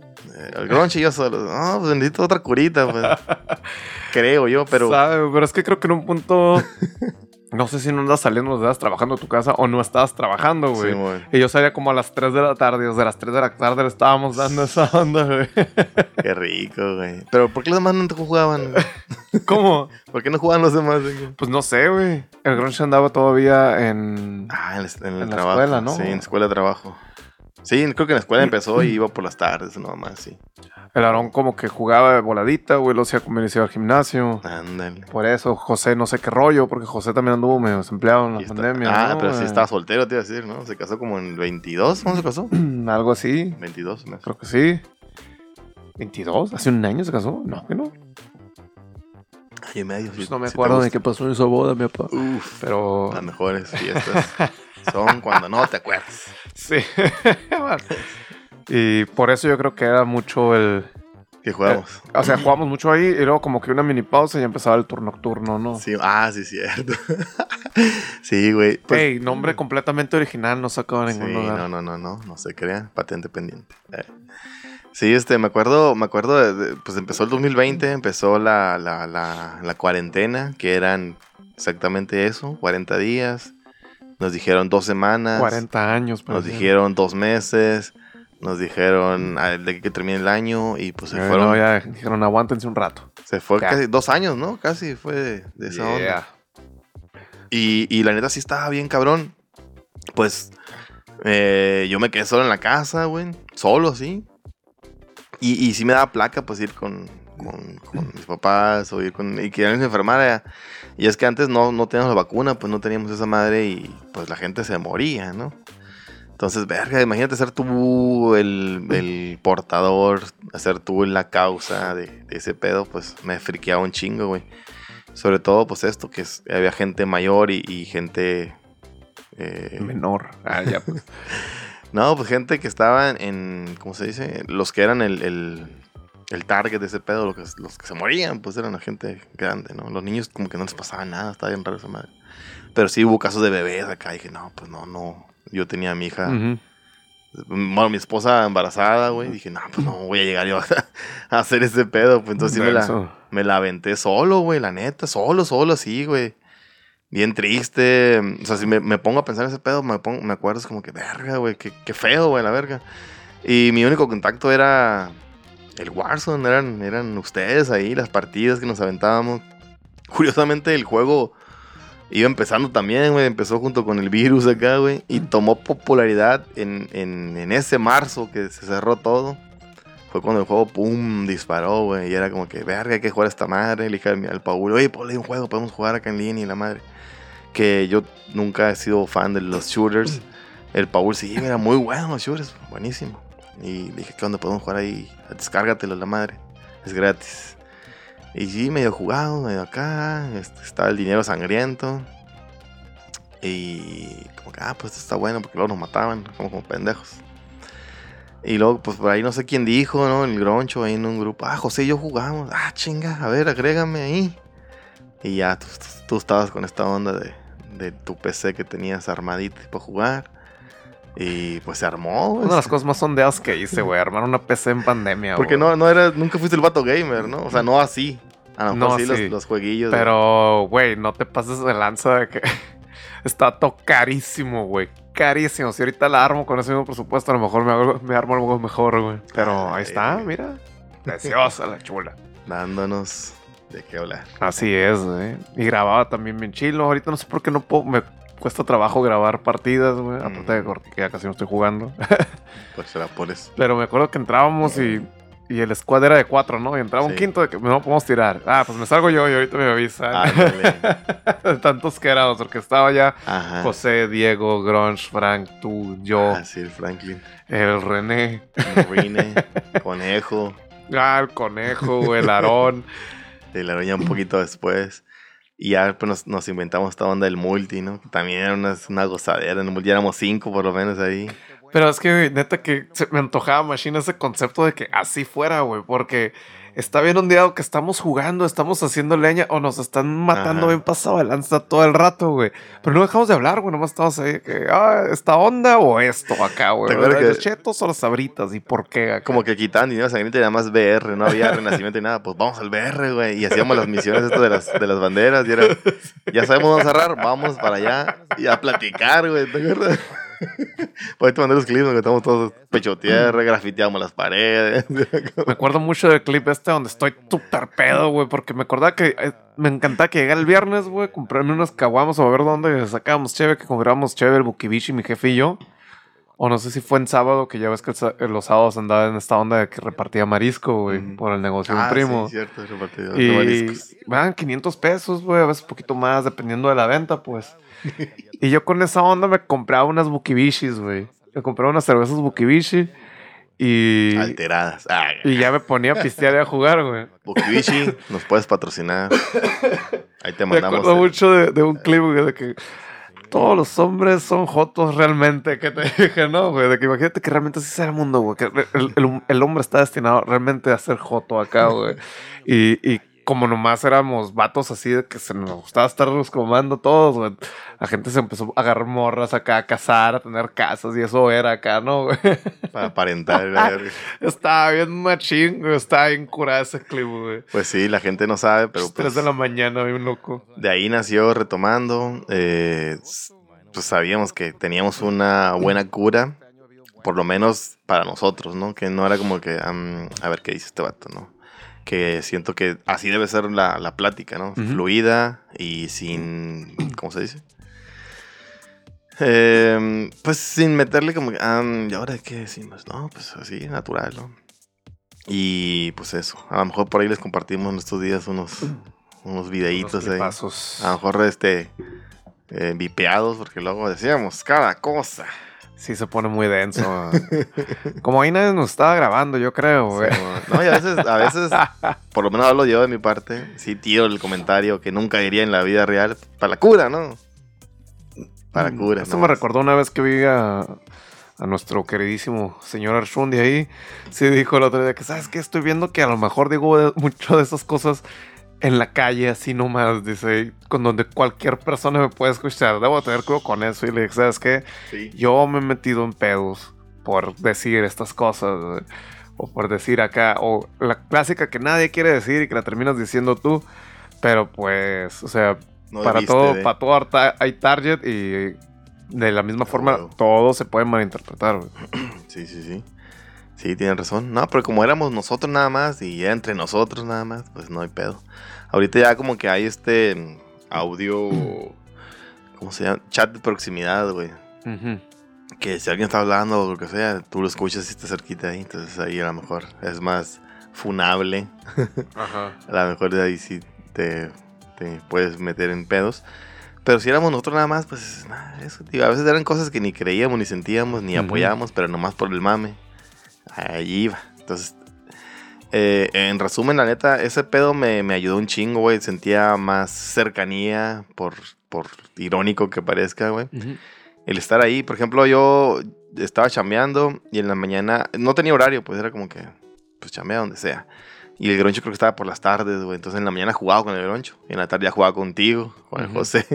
Speaker 1: El Gronche y yo solos. No, pues necesito otra curita, pues. [LAUGHS] Creo yo, pero...
Speaker 2: Sabe, pero es que creo que en un punto. [LAUGHS] no sé si no andas saliendo, no estabas trabajando a tu casa o no estabas trabajando, güey.
Speaker 1: Simón.
Speaker 2: y yo salía como a las 3 de la tarde, desde las 3 de la tarde le estábamos dando [LAUGHS] esa onda, güey.
Speaker 1: Qué rico, güey. Pero ¿por qué los demás no te jugaban?
Speaker 2: ¿Cómo?
Speaker 1: ¿Por qué no jugaban los demás? güey?
Speaker 2: Pues no sé, güey. El Grunge andaba todavía en.
Speaker 1: Ah, en, el- en el
Speaker 2: En la escuela, ¿no?
Speaker 1: Sí, en la escuela de trabajo. Sí, creo que en la escuela empezó y iba por las tardes, nada más, sí.
Speaker 2: El Aarón como que jugaba de voladita, güey. Lo hacía como iniciar al gimnasio.
Speaker 1: Ándale.
Speaker 2: Por eso, José no sé qué rollo, porque José también anduvo medio desempleado en la
Speaker 1: está-
Speaker 2: pandemia.
Speaker 1: Ah,
Speaker 2: ¿no,
Speaker 1: pero sí
Speaker 2: güey?
Speaker 1: estaba soltero, te iba a decir, ¿no? Se casó como en 22, ¿cómo se casó? [CLEARS THROAT]
Speaker 2: Algo así.
Speaker 1: 22, me
Speaker 2: Creo que sí. ¿22? ¿Hace un año se casó? No, que no.
Speaker 1: Año y medio.
Speaker 2: Pues no me acuerdo de qué pasó en su boda, mi papá.
Speaker 1: Uf,
Speaker 2: Pero.
Speaker 1: las mejores fiestas [LAUGHS] son cuando no te acuerdas.
Speaker 2: Sí. [LAUGHS] y por eso yo creo que era mucho el.
Speaker 1: Que jugamos.
Speaker 2: O sea, jugamos mucho ahí y luego como que una mini pausa y empezaba el turno nocturno, ¿no?
Speaker 1: Sí, ah, sí, cierto. [LAUGHS] sí, güey. Pues,
Speaker 2: Ey, nombre completamente original, no sacaba
Speaker 1: sí,
Speaker 2: ningún lugar.
Speaker 1: no, no, no, no, no se crea. Patente pendiente. Eh. Sí, este, me acuerdo, me acuerdo, de- pues empezó el 2020, empezó la, la, la, la cuarentena, que eran exactamente eso, 40 días. Nos dijeron dos semanas.
Speaker 2: 40 años,
Speaker 1: Nos
Speaker 2: parecía.
Speaker 1: dijeron dos meses. Nos dijeron ah, de que termine el año y pues se fueron.
Speaker 2: no, ya dijeron, aguántense un rato.
Speaker 1: Se fue
Speaker 2: Ya.
Speaker 1: casi dos años, ¿no? Casi fue de, de esa onda. Y, y la neta sí estaba bien cabrón. Pues eh, yo me quedé solo en la casa, güey. Solo, sí. Y, y sí me daba placa, pues ir con, con, con mis papás o ir con... Y que alguien se enfermara. Y es que antes no, no teníamos la vacuna, pues no teníamos esa madre y pues la gente se moría, ¿no? Entonces, verga, imagínate ser tú el, el portador, ser tú la causa de, de ese pedo, pues me friqueaba un chingo, güey. Sobre todo, pues esto, que es- había gente mayor y, y gente... eh,
Speaker 2: Menor. Ah, ya, pues. [LAUGHS]
Speaker 1: no, pues gente que estaba en, en- ¿cómo se dice? Los que eran el, el, el target de ese pedo, los que, los que se morían, pues eran la gente grande, ¿no? Los niños como que no les pasaba nada, estaba bien raro esa madre. Pero sí hubo casos de bebés acá, y dije, no, pues no, no. Yo tenía a mi hija,
Speaker 2: Ujú.
Speaker 1: bueno, mi esposa embarazada, güey. Dije, no, pues no voy a llegar yo a, [LAUGHS] a hacer ese pedo. Pues entonces sí me la, me la aventé solo, güey, la neta, solo, solo, así, güey. Bien triste. O sea, si me, me pongo a pensar en ese pedo, me, pongo, me acuerdo, es como que, verga, güey, qué, qué feo, güey, la verga. Y mi único contacto era el Warzone, eran, eran ustedes ahí, las partidas que nos aventábamos. Curiosamente, el juego iba empezando también, güey, empezó junto con el virus acá, güey, y tomó popularidad en, en, en ese marzo que se cerró todo fue cuando el juego, pum, disparó, güey. Y era como que, verga, hay que jugar a esta madre. Le dije al, al Paul, oye, ponle un juego, podemos jugar acá en línea y la madre. Que yo nunca he sido fan de los shooters. El Paul sí, era muy bueno los shooters, buenísimo. Y dije, ¿qué onda? Podemos jugar ahí, descárgatelo la madre. Es gratis. Y sí, medio jugado, medio acá. este, Estaba el dinero sangriento. Y como que, ah, pues esto está bueno porque luego nos mataban, como, como pendejos. Y luego, pues por ahí no sé quién dijo, ¿no? El groncho ahí en un grupo. Ah, José y yo jugamos. Ah, chinga, a ver, agrégame ahí. Y ya tú, tú- tú estabas con esta onda de, de tu PC que tenías armadito para jugar. Y pues se armó, güey.
Speaker 2: Una de las cosas más sondeadas que hice, güey. Armar una PC en pandemia,
Speaker 1: Porque
Speaker 2: güey.
Speaker 1: no, no eras, nunca fuiste el vato gamer, ¿no? O sea, no así. A lo mejor
Speaker 2: No
Speaker 1: sí,
Speaker 2: así.
Speaker 1: Los, los jueguillos.
Speaker 2: Pero, güey, no te pases de lanza de que [LAUGHS] está todo carísimo, güey. Carísimo. Si ahorita la armo con ese mismo presupuesto, a lo mejor me, hago- me armo algo mejor, güey. Pero ahí está, mira. [LAUGHS] Preciosa la chula.
Speaker 1: Dándonos de qué hablar.
Speaker 2: Así es, güey. Y grababa también bien chilo. Ahorita no sé por qué no puedo. Me cuesta trabajo grabar partidas, güey. Aparte de
Speaker 1: Mm.
Speaker 2: que ya casi no estoy jugando. [LAUGHS]
Speaker 1: Pues será por eso.
Speaker 2: Pero me acuerdo que entrábamos y, y el squad era de cuatro, ¿no? Y entraba un quinto de que no podemos tirar. Ah, pues me salgo yo y ahorita me avisan. [LAUGHS] De tantos que éramos, porque estaba ya
Speaker 1: Ajá.
Speaker 2: José, Diego, Grunge, Frank, tú, yo,
Speaker 1: Ah, sí, el Franklin.
Speaker 2: el René,
Speaker 1: Rine, [LAUGHS] Conejo.
Speaker 2: ah, el conejo, el Aarón.
Speaker 1: De la araña un poquito después. Y ya pues, nos, inventamos esta onda del multi, ¿no? También era una, una gozadera. En el multi éramos cinco por lo menos ahí.
Speaker 2: Pero es que, neta, que se me antojaba Machine ese concepto de que así fuera, güey, porque está bien ondeado que estamos jugando, estamos haciendo leña o nos están matando
Speaker 1: Ajá.
Speaker 2: bien pasado de lanza todo el rato, güey. Pero no dejamos de hablar, güey, nomás estamos ahí que, ah, esta onda o esto acá, güey.
Speaker 1: ¿Te acuerdas
Speaker 2: ¿Los
Speaker 1: que-
Speaker 2: chetos o las sabritas? ¿Y por qué acá?
Speaker 1: Como que quitaban dinero sangriento y nada más VR, no había renacimiento y nada. Pues vamos al VR, güey. Y hacíamos las misiones estas de las, de las banderas. Y era, ya sabemos dónde cerrar, vamos para allá y a platicar, güey. ¿Te acuerdas? [LAUGHS] Por ahí te mandé los clips donde estamos todos pecho tierra, grafiteamos las paredes. [LAUGHS]
Speaker 2: Me acuerdo mucho del clip este donde estoy súper pedo, güey, porque me acordaba que eh, me encantaba que llegara el viernes, güey, comprarme unas caguamos o a ver dónde sacábamos chévere, que comprábamos chévere el Bukibishi, mi jefe y yo. O no sé si fue en sábado, que ya ves que el sa- los sábados andaba en esta onda de que repartía marisco, güey,
Speaker 1: Ujú.
Speaker 2: por el negocio de
Speaker 1: ah,
Speaker 2: un primo.
Speaker 1: sí, cierto, repartidor de
Speaker 2: y
Speaker 1: mariscos.
Speaker 2: dan 500 pesos, güey, a veces un poquito más, dependiendo de la venta, pues. [LAUGHS] y yo con esa onda me compraba unas Bukibishis, güey. Me compraba unas cervezas Bukibishi y...
Speaker 1: Alteradas. Ah,
Speaker 2: Y ya me ponía a pistear y a jugar, güey.
Speaker 1: Bukibishi, nos puedes patrocinar. Ahí te
Speaker 2: Me
Speaker 1: mandamos.
Speaker 2: acuerdo
Speaker 1: el-
Speaker 2: mucho de, de un clip, güey, de que todos los hombres son jotos realmente, que te [LAUGHS] dije, ¿no, güey? De que imagínate que realmente así sea el mundo, güey. Que el, el- el hombre está destinado realmente a ser joto acá, güey. Y, y como nomás éramos vatos así de que se nos gustaba estarnos comando todos, güey. La gente se empezó a agarrar morras acá, a casar, a tener casas y eso era acá, ¿no, güey?
Speaker 1: Para [LAUGHS] aparentar. verga.
Speaker 2: Estaba bien machín, güey. Estaba bien curada ese clip, güey.
Speaker 1: Pues sí, la gente no sabe, pero
Speaker 2: Tres
Speaker 1: pues,
Speaker 2: de la mañana, bien loco.
Speaker 1: de ahí nació retomando. eh, pues sabíamos que teníamos una buena cura, por lo menos para nosotros, ¿no? Que no era como que, a ver qué dice este vato, ¿no? Que siento que así debe ser la, la plática, ¿no? Fluida y sin, ¿cómo se dice? Em, pues sin meterle como am, ¿y ahora qué decimos? No, pues así, natural, ¿no? Y pues eso, a lo mejor por ahí les compartimos en estos días unos, unos videitos ahí. A lo mejor este eh, vipeados, porque luego decíamos cada cosa.
Speaker 2: Sí, se pone muy denso. [LAUGHS] Como ahí nadie nos estaba grabando, yo creo, güey.
Speaker 1: No, y a veces, a veces, [LAUGHS] por lo menos hablo yo de mi parte, sí tiro el comentario que nunca diría en la vida real, para la cura, ¿no? Para la cura.
Speaker 2: Esto
Speaker 1: ¿no?
Speaker 2: me recordó una vez que vi a, a nuestro queridísimo señor Arshundi ahí. Sí, dijo el otro día que, ¿sabes qué? Estoy viendo que a lo mejor digo mucho de esas cosas en la calle, así nomás, dice, con donde cualquier persona me puede escuchar. Debo tener cuidado con eso. Y le dije, ¿sabes qué?
Speaker 1: Sí.
Speaker 2: Yo me he metido en pedos por decir estas cosas. güey. O por decir acá. O la clásica que nadie quiere decir y que la terminas diciendo tú. Pero pues, o sea,
Speaker 1: No
Speaker 2: para todo, para todo hay target y de la misma forma
Speaker 1: huevo.
Speaker 2: todo se puede malinterpretar. güey. [CLEARS THROAT]
Speaker 1: Sí, sí, sí. Sí, tienen razón. No, pero como éramos nosotros nada más y era entre nosotros nada más, pues no hay pedo. Ahorita ya como que hay este mm, audio, ¿cómo se llama? Chat de proximidad, güey. Que si alguien está hablando o lo que sea, tú lo escuchas y está cerquita ahí. Entonces ahí a lo mejor es más funable. [LAUGHS]
Speaker 2: Ajá.
Speaker 1: A lo mejor de ahí sí te, te puedes meter en pedos. Pero si éramos nosotros nada más, pues nada, eso, a veces eran cosas que ni creíamos, ni sentíamos, ni
Speaker 2: Ujú.
Speaker 1: apoyábamos, pero nomás por el mame. Allí iba. Entonces, eh, en resumen, la neta, ese pedo me, me ayudó un chingo, güey. Sentía más cercanía, por, por irónico que parezca, güey.
Speaker 2: Ujú.
Speaker 1: El estar ahí, por ejemplo, yo estaba chambeando y en la mañana, no tenía horario, pues era como que, pues chambea donde sea. Y el groncho creo que estaba por las tardes, güey. Entonces en la mañana jugaba con el groncho. Y en la tarde ya jugaba contigo, con el. José.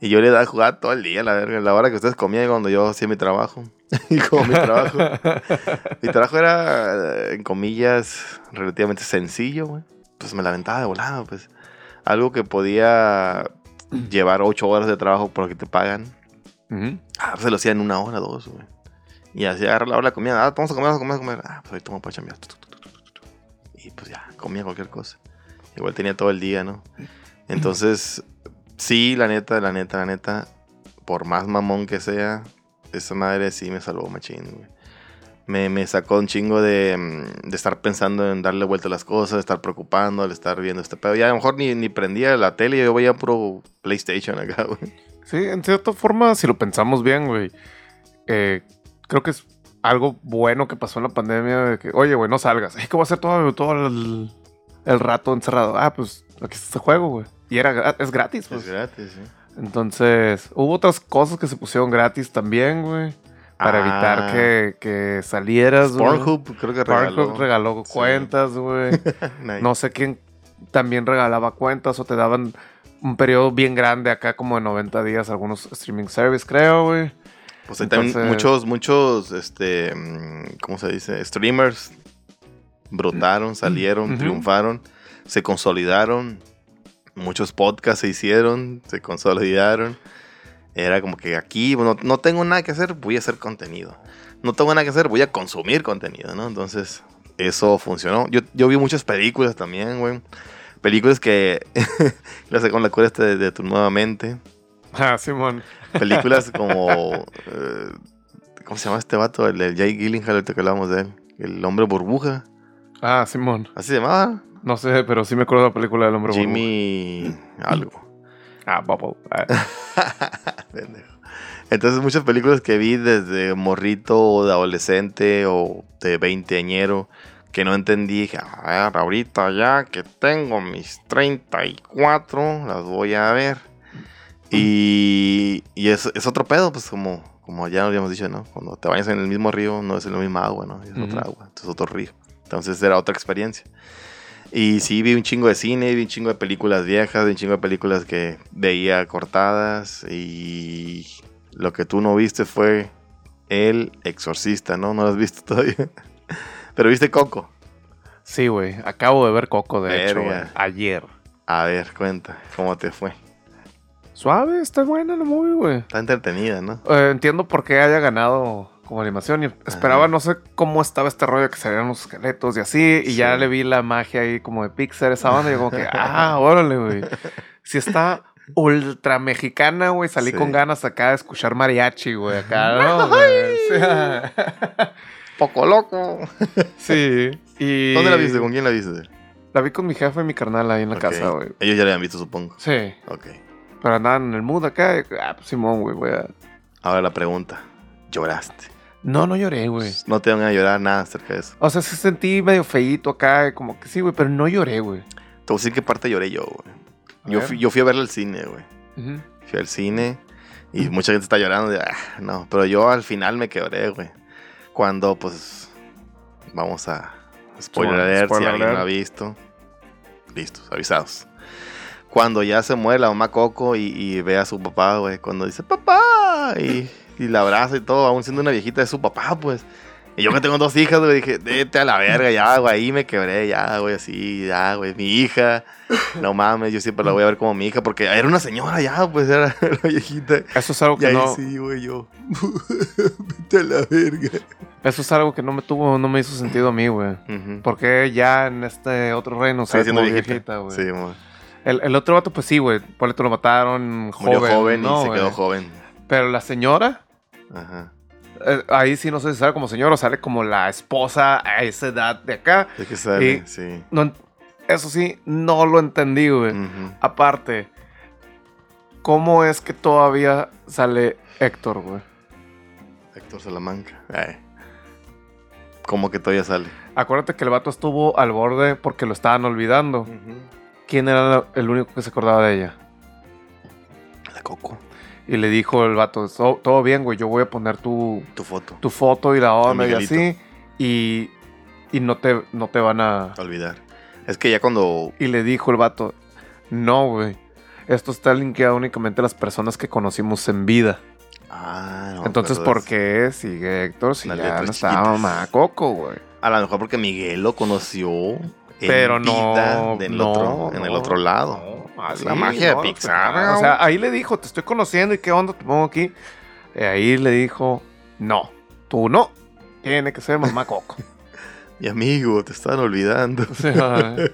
Speaker 1: Y yo le daba a jugar todo el día, la verga. La hora que ustedes comían cuando yo hacía mi trabajo. [LAUGHS] y como mi trabajo. mi trabajo era, eh, en comillas, relativamente sencillo, güey. Pues me la aventaba de volado, pues. Algo que podía llevar ocho horas de trabajo por lo que te pagan. Ah, pues se lo hacía en una hora, dos, güey. Y así agarra la hora de la comida. Ah, vamos a comer, vamos a comer, vamos a comer. Ah, pues ahorita vamos para chambear. Y pues ya, comía cualquier cosa. Igual tenía todo el día, ¿no? Entonces, sí, la neta, la neta, la neta, por más mamón que sea, esa madre sí me salvó machín. Me, sacó un chingo de, mm, de estar pensando en darle vuelta a las cosas, de estar preocupando, de estar viendo este pedo. Ya a lo mejor ni, ni prendía la tele, yo veía puro PlayStation acá, [LAUGHS] güey.
Speaker 2: Sí, en cierta forma, si lo pensamos bien, güey, eh, creo que es algo bueno que pasó en la pandemia. De que, Oye, güey, no salgas. Es que voy a hacer todo, todo el, el rato encerrado. Ah, pues aquí está este juego, güey. Y era, es gratis, pues.
Speaker 1: Es gratis, sí.
Speaker 2: Entonces, hubo otras cosas que se pusieron gratis también, güey. Para
Speaker 1: Ah.
Speaker 2: evitar que, que salieras, güey.
Speaker 1: Pornhub creo que regaló.
Speaker 2: Pornhub regaló cuentas, güey. [LAUGHS]
Speaker 1: Nice.
Speaker 2: No sé quién también regalaba cuentas o te daban un periodo bien grande acá, como de 90 días, algunos streaming service, creo, güey.
Speaker 1: Pues hay también muchos, muchos, este, mm, ¿cómo se dice? Streamers brotaron, salieron, triunfaron, se consolidaron. Muchos podcasts se hicieron, se consolidaron. Era como que aquí no, no tengo nada que hacer, voy a hacer contenido. No tengo nada que hacer, voy a consumir contenido, ¿no? Entonces, eso funcionó. Yo, yo vi muchas películas también, güey. Películas que... [LAUGHS] Las sé con la cura este de, de tu nueva mente.
Speaker 2: Ah, Simón.
Speaker 1: Películas [LAUGHS] como. eh, ¿Cómo se llama este vato? El, el Jay Gyllenhaal, ahorita que hablábamos de él. El hombre burbuja.
Speaker 2: Ah, Simón.
Speaker 1: Así se llamaba.
Speaker 2: No sé, pero sí me acuerdo de la película del hombre
Speaker 1: Jimmy. Algo.
Speaker 2: burbuja. Ah, Bubble. Ah. [LAUGHS]
Speaker 1: Entonces, muchas películas que vi desde morrito o de adolescente o de veinteañero que no entendí. Dije, a ver, ahorita ya que tengo mis 34, las voy a ver. Y, y es, es otro pedo, pues como, como ya habíamos dicho, ¿no? Cuando te bañas en el mismo río, no es la misma agua, ¿no? Es
Speaker 2: Ujú.
Speaker 1: otra agua, entonces otro río. Entonces era otra experiencia. Y sí, vi un chingo de cine, vi un chingo de películas viejas, vi un chingo de películas que veía cortadas. Y lo que tú no viste fue El Exorcista, ¿no? No lo has visto [LAUGHS] todavía. Pero viste Coco.
Speaker 2: Sí, güey. Acabo de ver Coco, de hecho. Ayer.
Speaker 1: A ver, cuenta, ¿cómo te fue?
Speaker 2: Suave, está buena la movie, güey.
Speaker 1: Está entretenida, ¿no?
Speaker 2: Eh, entiendo por qué haya ganado como animación. Y esperaba, no sé cómo estaba este rollo que salían los esqueletos y así. Y ya le vi la magia ahí como de Pixar, esa banda. Y yo como que, [LAUGHS] ah, órale, güey. Si está ultra mexicana, güey. Salí
Speaker 1: Sí.
Speaker 2: con ganas acá de escuchar mariachi, güey. Acá, [LAUGHS] ¿no? güey? [LAUGHS]
Speaker 1: Poco loco.
Speaker 2: Sí. Y...
Speaker 1: ¿Dónde la viste? ¿Con quién la viste?
Speaker 2: La vi con mi jefe y mi carnal ahí en la casa, güey.
Speaker 1: Ellos ya la habían visto, supongo.
Speaker 2: Sí.
Speaker 1: Ok.
Speaker 2: Pero andaban en el mood acá. y, ah, pues Simón, güey, güey.
Speaker 1: Ahora la pregunta. ¿Lloraste?
Speaker 2: No, no lloré, güey.
Speaker 1: No te van a llorar nada acerca de eso.
Speaker 2: O sea, sí sentí medio feíto acá, como que sí, güey, pero no lloré, güey.
Speaker 1: Te voy a decir qué parte lloré yo, güey.
Speaker 2: A
Speaker 1: Yo
Speaker 2: ver.
Speaker 1: fui, yo fui a verla al cine, güey. Fui al cine y mucha gente está llorando. De, ah, no, pero yo al final me quebré, güey. Cuando, pues, vamos a spoiler alert,
Speaker 2: spoiler
Speaker 1: si alguien no ha visto. Listos, avisados. Cuando ya se muere la mamá Coco y, y ve a su papá, güey. Cuando dice, papá, y, y la abraza y todo, aún siendo una viejita de su papá, pues. Y yo que tengo dos hijas, güey, dije, vete a la verga, ya, güey, ahí me quebré, ya, güey, así, ya, güey, mi hija, no mames, yo siempre la voy a ver como mi hija, porque era una señora ya, pues, era [LAUGHS] la viejita.
Speaker 2: Eso es algo
Speaker 1: Y
Speaker 2: que
Speaker 1: ahí
Speaker 2: no.
Speaker 1: sí, güey, yo, [LAUGHS] vete a la verga.
Speaker 2: Eso es algo que no me tuvo, no me hizo sentido a mí, güey.
Speaker 1: Ujú.
Speaker 2: Porque ya en este otro reino se
Speaker 1: siendo
Speaker 2: como
Speaker 1: viejita.
Speaker 2: güey.
Speaker 1: Sí, mo-
Speaker 2: el, el otro vato, pues sí, güey. Por lo mataron joven.
Speaker 1: murió joven
Speaker 2: ¿no,
Speaker 1: y se
Speaker 2: güey?
Speaker 1: quedó joven.
Speaker 2: Pero la señora,
Speaker 1: Ajá.
Speaker 2: eh, ahí sí no sé si sale como señora o sale como la esposa a esa edad de acá.
Speaker 1: Es que sale, sí.
Speaker 2: No, eso sí, no lo entendí, güey. Aparte, ¿cómo es que todavía sale Héctor, güey?
Speaker 1: Héctor Salamanca. Ay. ¿Cómo que todavía sale?
Speaker 2: Acuérdate que el vato estuvo al borde porque lo estaban olvidando. ¿Quién era el único que se acordaba de ella?
Speaker 1: La Coco.
Speaker 2: Y le dijo el vato, "So- todo bien, güey, yo voy a poner tu,
Speaker 1: Tu foto.
Speaker 2: tu foto y la onda y así. Y, y no, te, no te van a...
Speaker 1: Olvidar. Es que ya cuando.
Speaker 2: Y le dijo el vato, no, güey. Esto está linkeado únicamente a las personas que conocimos en vida.
Speaker 1: Ah, no.
Speaker 2: Entonces, ¿por qué sigue Héctor si
Speaker 1: Las
Speaker 2: ya no estaba mamá Coco, güey?
Speaker 1: A lo mejor porque Miguel lo conoció. En
Speaker 2: Pero no,
Speaker 1: vida del
Speaker 2: no,
Speaker 1: otro, en el otro lado. Es la magia de Pixar.
Speaker 2: pues, O sea, ahí le dijo, te estoy conociendo y qué onda te pongo aquí. Eh, ahí le dijo, no, tú no. Tiene que ser mamá Coco. [LAUGHS]
Speaker 1: Mi amigo, te estaban olvidando. [LAUGHS]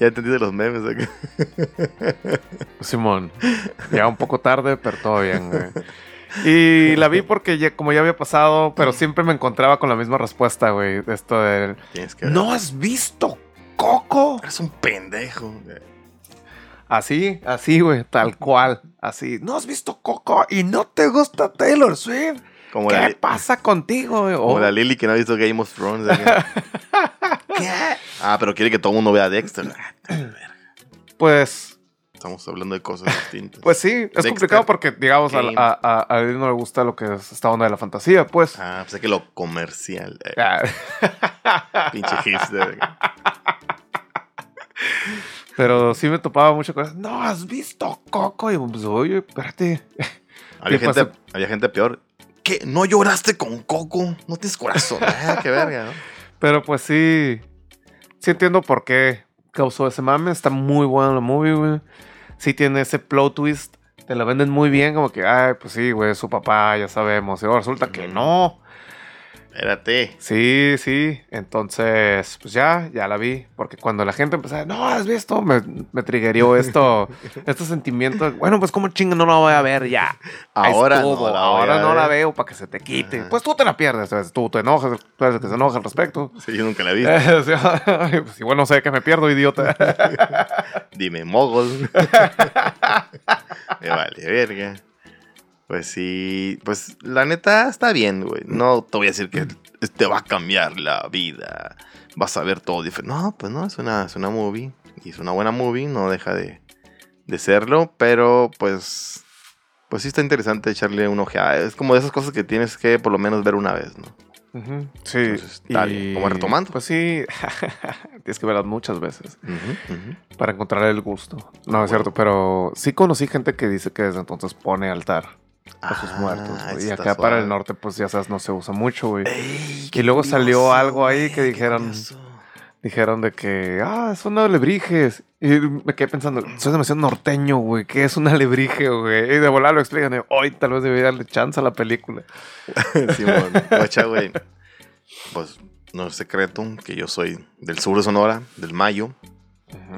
Speaker 1: Ya entendí de los memes. acá. [LAUGHS]
Speaker 2: Simón. Ya un poco tarde, pero todo bien, güey. Y la vi porque ya, como ya había pasado, pero siempre me encontraba con la misma respuesta, güey. Esto de... ¿No has visto Coco?
Speaker 1: Eres un pendejo.
Speaker 2: Así, así, güey, tal cual. Así. ¿No has visto Coco y no te gusta Taylor Swift?
Speaker 1: Como,
Speaker 2: ¿Qué
Speaker 1: la,
Speaker 2: pasa contigo, güey?
Speaker 1: como
Speaker 2: Oh,
Speaker 1: la Lily que no ha visto Game of Thrones. [LAUGHS] ¿Qué? Ah, pero quiere que todo el mundo vea Dexter. [CLEARS THROAT]
Speaker 2: Pues,
Speaker 1: Estamos hablando de cosas distintas.
Speaker 2: pues sí, es
Speaker 1: Dexter,
Speaker 2: complicado porque, digamos, a, a, él no le gusta lo que es esta onda de la fantasía, pues.
Speaker 1: Ah, pensé que lo comercial. eh,
Speaker 2: Ah. [LAUGHS]
Speaker 1: pinche hipster.
Speaker 2: Pero sí me topaba mucho con No has visto Coco. Y pues, oye, espérate. [LAUGHS]
Speaker 1: Había
Speaker 2: ¿Qué
Speaker 1: gente, había gente peor. ¿Qué? ¿No lloraste con Coco? No tienes corazón. Ah, qué [LAUGHS] verga, ¿no?
Speaker 2: Pero pues sí. Sí entiendo por qué causó ese mame. Está muy buena la movie, güey. Sí tiene ese plot twist. Te la venden muy bien, como que, ay, pues sí, güey, su papá, ya sabemos. Y ahora resulta que
Speaker 1: Ujú.
Speaker 2: no.
Speaker 1: Espérate.
Speaker 2: Sí, sí. Entonces, pues ya, ya la vi. Porque cuando la gente empezaba, no, has visto, me, me triggerió esto, [LAUGHS] este sentimiento. de, Bueno, pues como chinga no la voy a ver ya.
Speaker 1: Ahora no la
Speaker 2: ahora no la veo para que se te quite.
Speaker 1: Ajá.
Speaker 2: Pues tú te la pierdes, ¿sabes? tú te enojas, tú eres el que se enoja al respecto.
Speaker 1: Sí, yo nunca la vi. [LAUGHS]
Speaker 2: Pues igual no sé que me pierdo, idiota. [LAUGHS]
Speaker 1: Dime, mogol. Me vale, verga. Pues sí, pues la neta está bien, güey. No te voy a decir que te va a cambiar la vida. Vas a ver todo diferente. No, pues no, es una, es una movie. Y es una buena movie, no deja de, de serlo. Pero pues, pues sí está interesante echarle una ojeada. Es como de esas cosas que tienes que por lo menos ver una vez, ¿no?
Speaker 2: Sí.
Speaker 1: Entonces, está bien. Como retomando.
Speaker 2: Pues sí, [LAUGHS] tienes que verlas muchas veces para encontrar el gusto. No, es cierto, pero sí conocí gente que dice que desde entonces pone altar a sus
Speaker 1: Ah,
Speaker 2: muertos. güey.
Speaker 1: eso
Speaker 2: Y acá para el norte, pues ya sabes, no se usa mucho, güey.
Speaker 1: Ey,
Speaker 2: Y luego salió algo ahí
Speaker 1: güey,
Speaker 2: que dijeron-. Dijeron de que, ah, son alebrijes. Y me quedé pensando, soy demasiado norteño, güey. ¿Qué es un alebrije, güey? Y de volar lo explican. Hoy tal vez debería darle chance a la película. [LAUGHS]
Speaker 1: Simón, guacha, güey. Pues no es secreto que yo soy del sur de Sonora, del Mayo.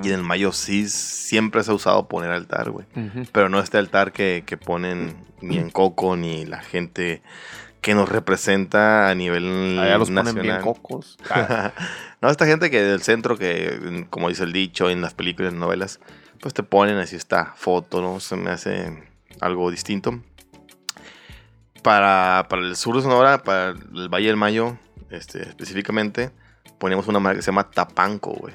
Speaker 1: Y en el Mayo sí siempre se ha usado poner altar, güey.
Speaker 2: Ujú.
Speaker 1: Pero no este altar que, que ponen ni en Coco ni la gente que nos representa a nivel
Speaker 2: Allá los ponen
Speaker 1: nacional.
Speaker 2: bien cocos. Ah, [LAUGHS]
Speaker 1: no, esta gente que del centro, que como dice el dicho en las películas, en novelas, pues te ponen así esta foto, ¿no? Se me hace algo distinto. Para, para el sur de Sonora, para el Valle del Mayo, este, específicamente, ponemos una marca que se llama Tapanco, güey.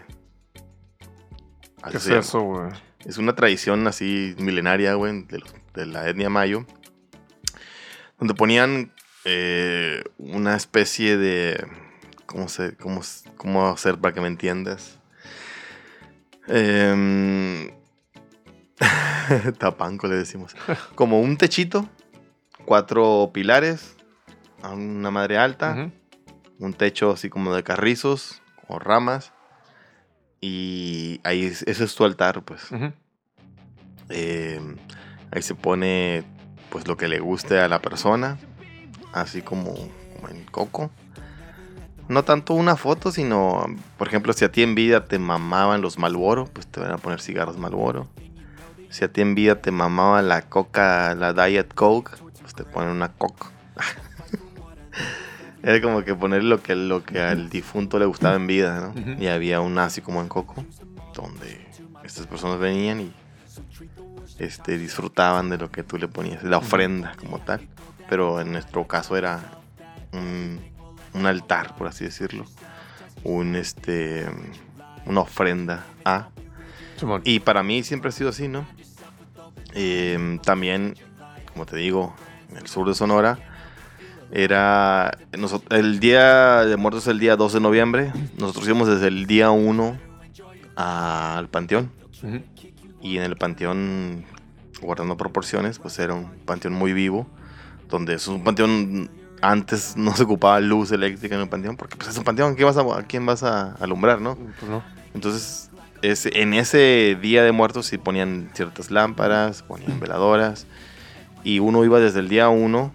Speaker 1: Así
Speaker 2: ¿Qué es
Speaker 1: llama.
Speaker 2: eso, güey?
Speaker 1: Es una tradición así milenaria, güey, de, la etnia mayo. Donde ponían eh, una especie de... ¿Cómo, se, cómo, ¿Cómo hacer para que me entiendas? Em, [LAUGHS] tapanco le decimos. Como un techito, cuatro pilares, a una madre alta, un techo así como de carrizos o ramas. Y ahí es- ese es tu altar, pues. Eh, ahí se pone pues lo que le guste a la persona, así como, como en Coco. No tanto una foto, sino, por ejemplo, si a ti en vida te mamaban los Malboro, pues te van a poner cigarros Malboro. Si a ti en vida te mamaba la Coca, la Diet Coke, pues te ponen una Coke. [LAUGHS] Era como que poner lo que, lo que al difunto le gustaba en vida, ¿no? Y había un así como en Coco, donde estas personas venían y este, disfrutaban de lo que tú le ponías, la ofrenda como tal. Pero en nuestro caso era un, un altar, por así decirlo. Un, este, una ofrenda a.
Speaker 2: Simón.
Speaker 1: Y para mí siempre ha sido así, ¿no? Eh, también, como te digo, en el sur de Sonora, era. el día de muertos es el día 2 de noviembre. Nosotros íbamos desde el día 1 al panteón. Y en el panteón, guardando proporciones, pues era un panteón muy vivo. Donde es un panteón. Antes no se ocupaba luz eléctrica en el panteón. Porque pues es un panteón. ¿qué vas a, ¿A quién vas a alumbrar, no?
Speaker 2: Pues no.
Speaker 1: Entonces, ese- en ese día de muertos sí ponían ciertas lámparas, ponían veladoras. Y uno iba desde el día 1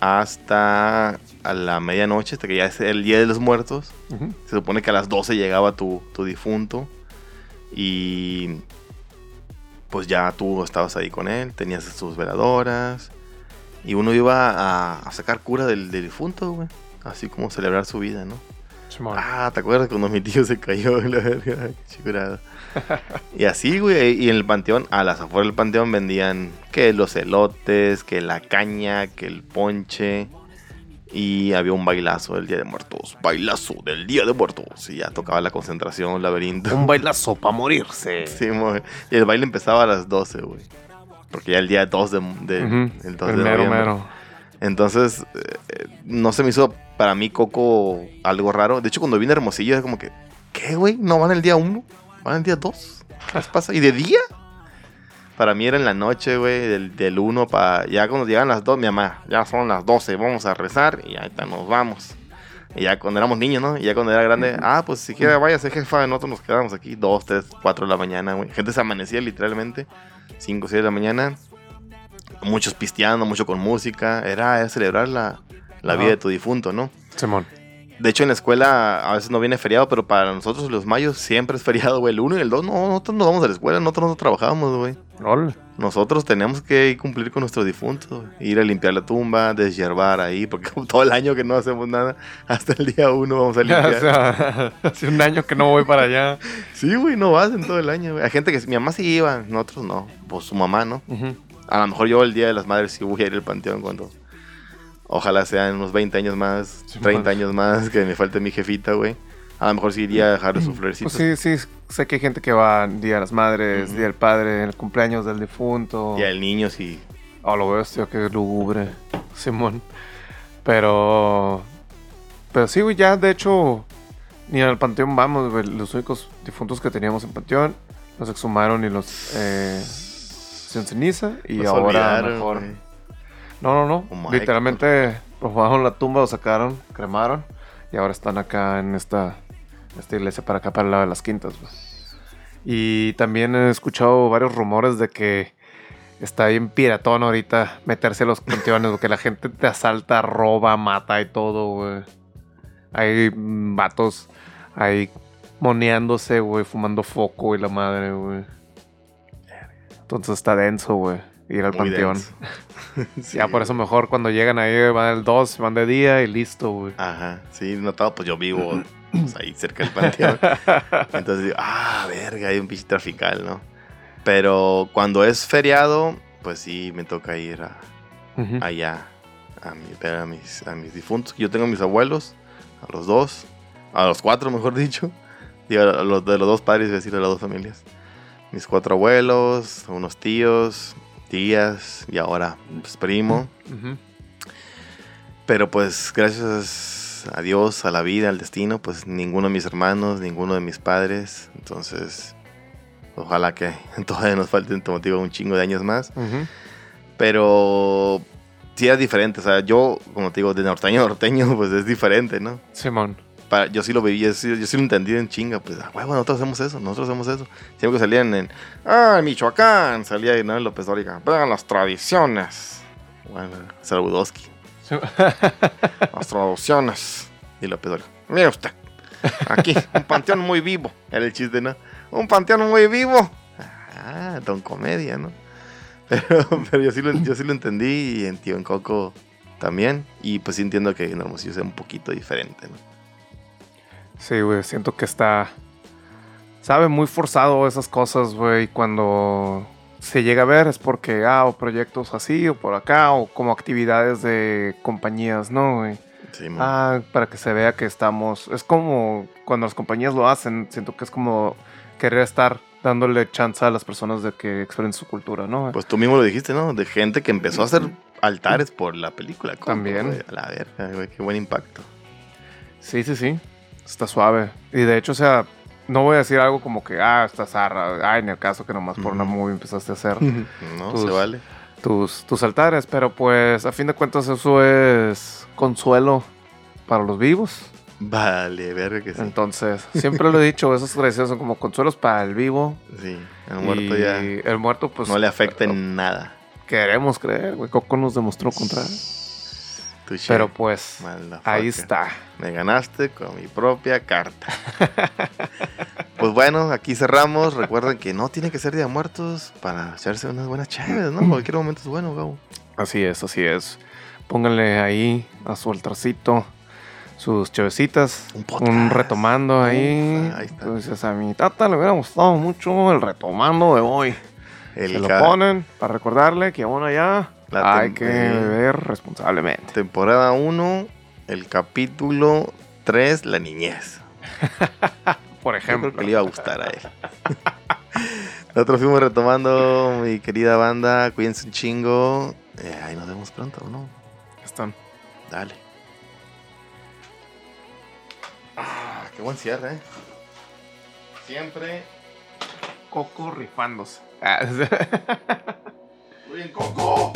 Speaker 1: hasta a la medianoche, hasta que ya es el Día de los Muertos. Se supone que a las 12 llegaba tu, tu difunto y pues ya tú estabas ahí con él, tenías sus veladoras y uno iba a, a sacar cura del, del difunto, güey. Así como celebrar su vida, ¿no? Ah, ¿te acuerdas cuando mi tío se cayó? [LAUGHS] La verga. [LAUGHS] y así, güey, y en el panteón, a las afueras del panteón vendían que los elotes, que la caña, que el ponche. Y había un bailazo del Día de Muertos. Bailazo del Día de Muertos. Y ya tocaba la concentración, laberinto.
Speaker 2: Un bailazo para morirse. [LAUGHS]
Speaker 1: Sí, y el baile empezaba a las 12, güey. Porque ya el día 2 de, de-
Speaker 2: Ujú.
Speaker 1: el 2
Speaker 2: El
Speaker 1: de
Speaker 2: mero, mero.
Speaker 1: Entonces, eh, no se me hizo para mí Coco algo raro. De hecho, cuando vine a Hermosillo, es como que, ¿qué, güey? ¿No van el día 1? ¿Van el día 2? ¿Qué les pasa? ¿Y de día? Para mí era en la noche, güey, del, del 1 para... Ya cuando llegan las 2, mi mamá, ya son las 12, vamos a rezar y ahorita nos vamos. Y ya cuando éramos niños, ¿no? Y ya cuando era grande, ah, pues si quiere váyase, jefa, nosotros nos quedamos aquí 2, 3, 4 de la mañana, güey. Gente se amanecía literalmente, 5, 6 de la mañana. Muchos pisteando, mucho con música. Era, era celebrar la, la
Speaker 2: Ajá.
Speaker 1: vida de tu difunto, ¿no?
Speaker 2: Simón.
Speaker 1: De hecho, en la escuela a veces no viene feriado, pero para nosotros los mayos siempre es feriado, güey. El 1 y el 2, no, nosotros no vamos a la escuela, nosotros no trabajamos, güey. Nosotros tenemos que ir cumplir con nuestros difuntos, ir a limpiar la tumba, deshiervar ahí, porque todo el año que no hacemos nada, [LAUGHS] hasta el día 1 vamos a [LAUGHS]
Speaker 2: o
Speaker 1: limpiar.
Speaker 2: sea, hace un año que no voy para allá.
Speaker 1: Sí, güey, no vas en todo el año, güey. Hay gente que mi mamá sí iba, nosotros no. Pues su mamá, ¿no? A lo mejor yo el día de las madres sí voy a ir al panteón cuando. Ojalá sean unos 20 años más,
Speaker 2: Sí,
Speaker 1: 30
Speaker 2: man.
Speaker 1: años más, que me falte mi jefita, güey. A lo mejor sí iría a dejarle su florecita.
Speaker 2: Pues sí, sí, sé que hay gente que va Día de las Madres. Día del Padre, el cumpleaños del difunto.
Speaker 1: Y al niño sí.
Speaker 2: Oh, lo veo, tío, que lúgubre, Simón. Pero. Pero sí, güey, ya de hecho. Ni al panteón vamos, güey. Los únicos difuntos que teníamos en panteón los exhumaron y los. Eh, hicieron ceniza. Y
Speaker 1: Los
Speaker 2: ahora
Speaker 1: olvidaron,
Speaker 2: mejor. No, no, no.
Speaker 1: Como
Speaker 2: Literalmente probaron la tumba, lo sacaron, cremaron. Y ahora están acá en esta, esta iglesia para acá, para el lado de las quintas. güey. Y también he escuchado varios rumores de que está bien piratón ahorita meterse a los panteones, porque la gente te asalta, roba, mata y todo, güey. Hay vatos ahí moneándose, güey, fumando foco y la madre, güey. Entonces está denso, güey, ir al
Speaker 1: Muy
Speaker 2: panteón.
Speaker 1: Sí, [LAUGHS]
Speaker 2: ya por eso mejor cuando llegan ahí van el 2, van de día y listo, güey.
Speaker 1: Ajá, sí, notado, pues yo vivo [CLEARS THROAT] pues, ahí cerca del panteón. Entonces digo, ah, verga, hay un pinche trafical, ¿no? Pero cuando es feriado, pues sí, me toca ir a,
Speaker 2: Ujú.
Speaker 1: allá a, mi- ver a mis, a mis difuntos. Yo tengo a mis abuelos, a los dos, a los cuatro, mejor dicho. Digo, a los de los dos padres, es decir, a las dos familias. Mis cuatro abuelos, unos tíos, tías y ahora pues, primo. Pero pues gracias a Dios, a la vida, al destino, pues ninguno de mis hermanos, ninguno de mis padres. Entonces, ojalá que [LAUGHS] todavía nos falten, como te digo, un chingo de años más. Pero sí es diferente. O sea, yo, como te digo, de norteño a norteño, [LAUGHS] pues es diferente, ¿no?
Speaker 2: Simón.
Speaker 1: Para, yo sí lo viví, yo sí, yo sí lo entendí en chinga. Pues, ah, huevo, nosotros hacemos eso, nosotros hacemos eso. Siempre que salían en, ah, en Michoacán, salía ahí, ¿no? En López Dóriga, vean las tradiciones. Bueno, Saludowski.
Speaker 2: Sí. [LAUGHS]
Speaker 1: las tradiciones. Y López Dóriga, mire usted, aquí, un panteón muy vivo. Era el chiste, ¿no? Un panteón muy vivo. Ah, don comedia, ¿no? [LAUGHS] Pero, pero yo, sí lo, yo sí lo entendí y en Tío en Coco también. Y pues sí entiendo que en Hermosillo sea un poquito diferente, ¿no?
Speaker 2: Sí, güey, siento que está. Sabe muy forzado esas cosas, güey. Cuando se llega a ver es porque, ah, o proyectos así, o por acá, o como actividades de compañías, ¿no, güey?
Speaker 1: Sí.
Speaker 2: Ah, para que se vea que estamos. Es como cuando las compañías lo hacen, siento que es como querer estar dándole chance a las personas de que expresen su cultura, ¿no?
Speaker 1: Pues tú mismo lo dijiste, ¿no? De gente que empezó a hacer altares por la película. Coco,
Speaker 2: También.
Speaker 1: A la verga, güey, qué buen impacto.
Speaker 2: Sí, sí, sí. Está suave. Y de hecho, o sea, no voy a decir algo como que, ah, está zarra. Ay, en el caso que nomás por una movie empezaste a hacer
Speaker 1: No,
Speaker 2: Pues,
Speaker 1: se vale.
Speaker 2: tus, tus altares. Pero pues, a fin de cuentas, eso es consuelo para los vivos.
Speaker 1: Vale, verga que sí.
Speaker 2: Entonces, siempre lo he dicho, [LAUGHS] esos tradiciones son como consuelos para el vivo.
Speaker 1: Sí, el muerto
Speaker 2: y
Speaker 1: ya
Speaker 2: El muerto, pues.
Speaker 1: no le afecta en nada.
Speaker 2: Queremos creer, güey. Coco nos demostró contrario.
Speaker 1: Touché.
Speaker 2: Pero pues, ahí está.
Speaker 1: Me ganaste con mi propia carta. [LAUGHS] pues bueno, aquí cerramos. Recuerden que no tiene que ser Día de Muertos para echarse unas buenas chaves, ¿no? [LAUGHS] Cualquier momento es bueno, Gabo.
Speaker 2: Así es, así es. Pónganle ahí a su altarcito sus chavecitas.
Speaker 1: Un.
Speaker 2: Un retomando ahí.
Speaker 1: Uf, ahí está.
Speaker 2: Entonces a mi tata le hubiera gustado mucho el retomando de hoy.
Speaker 1: El
Speaker 2: Se lo ponen para recordarle que aún allá
Speaker 1: La
Speaker 2: hay que
Speaker 1: eh.
Speaker 2: beber responsablemente.
Speaker 1: Temporada 1, el capítulo 3, la niñez. [LAUGHS]
Speaker 2: Por
Speaker 1: Yo
Speaker 2: ejemplo.
Speaker 1: creo que le iba a gustar a él. [LAUGHS] Nosotros fuimos retomando, mi querida banda. Cuídense un chingo. Eh, ahí nos vemos pronto, ¿no?
Speaker 2: Están.
Speaker 1: Dale. Ah, qué buen cierre, ¿eh? Siempre.
Speaker 2: Coco rifándose. [LAUGHS]
Speaker 1: ウィンコンコ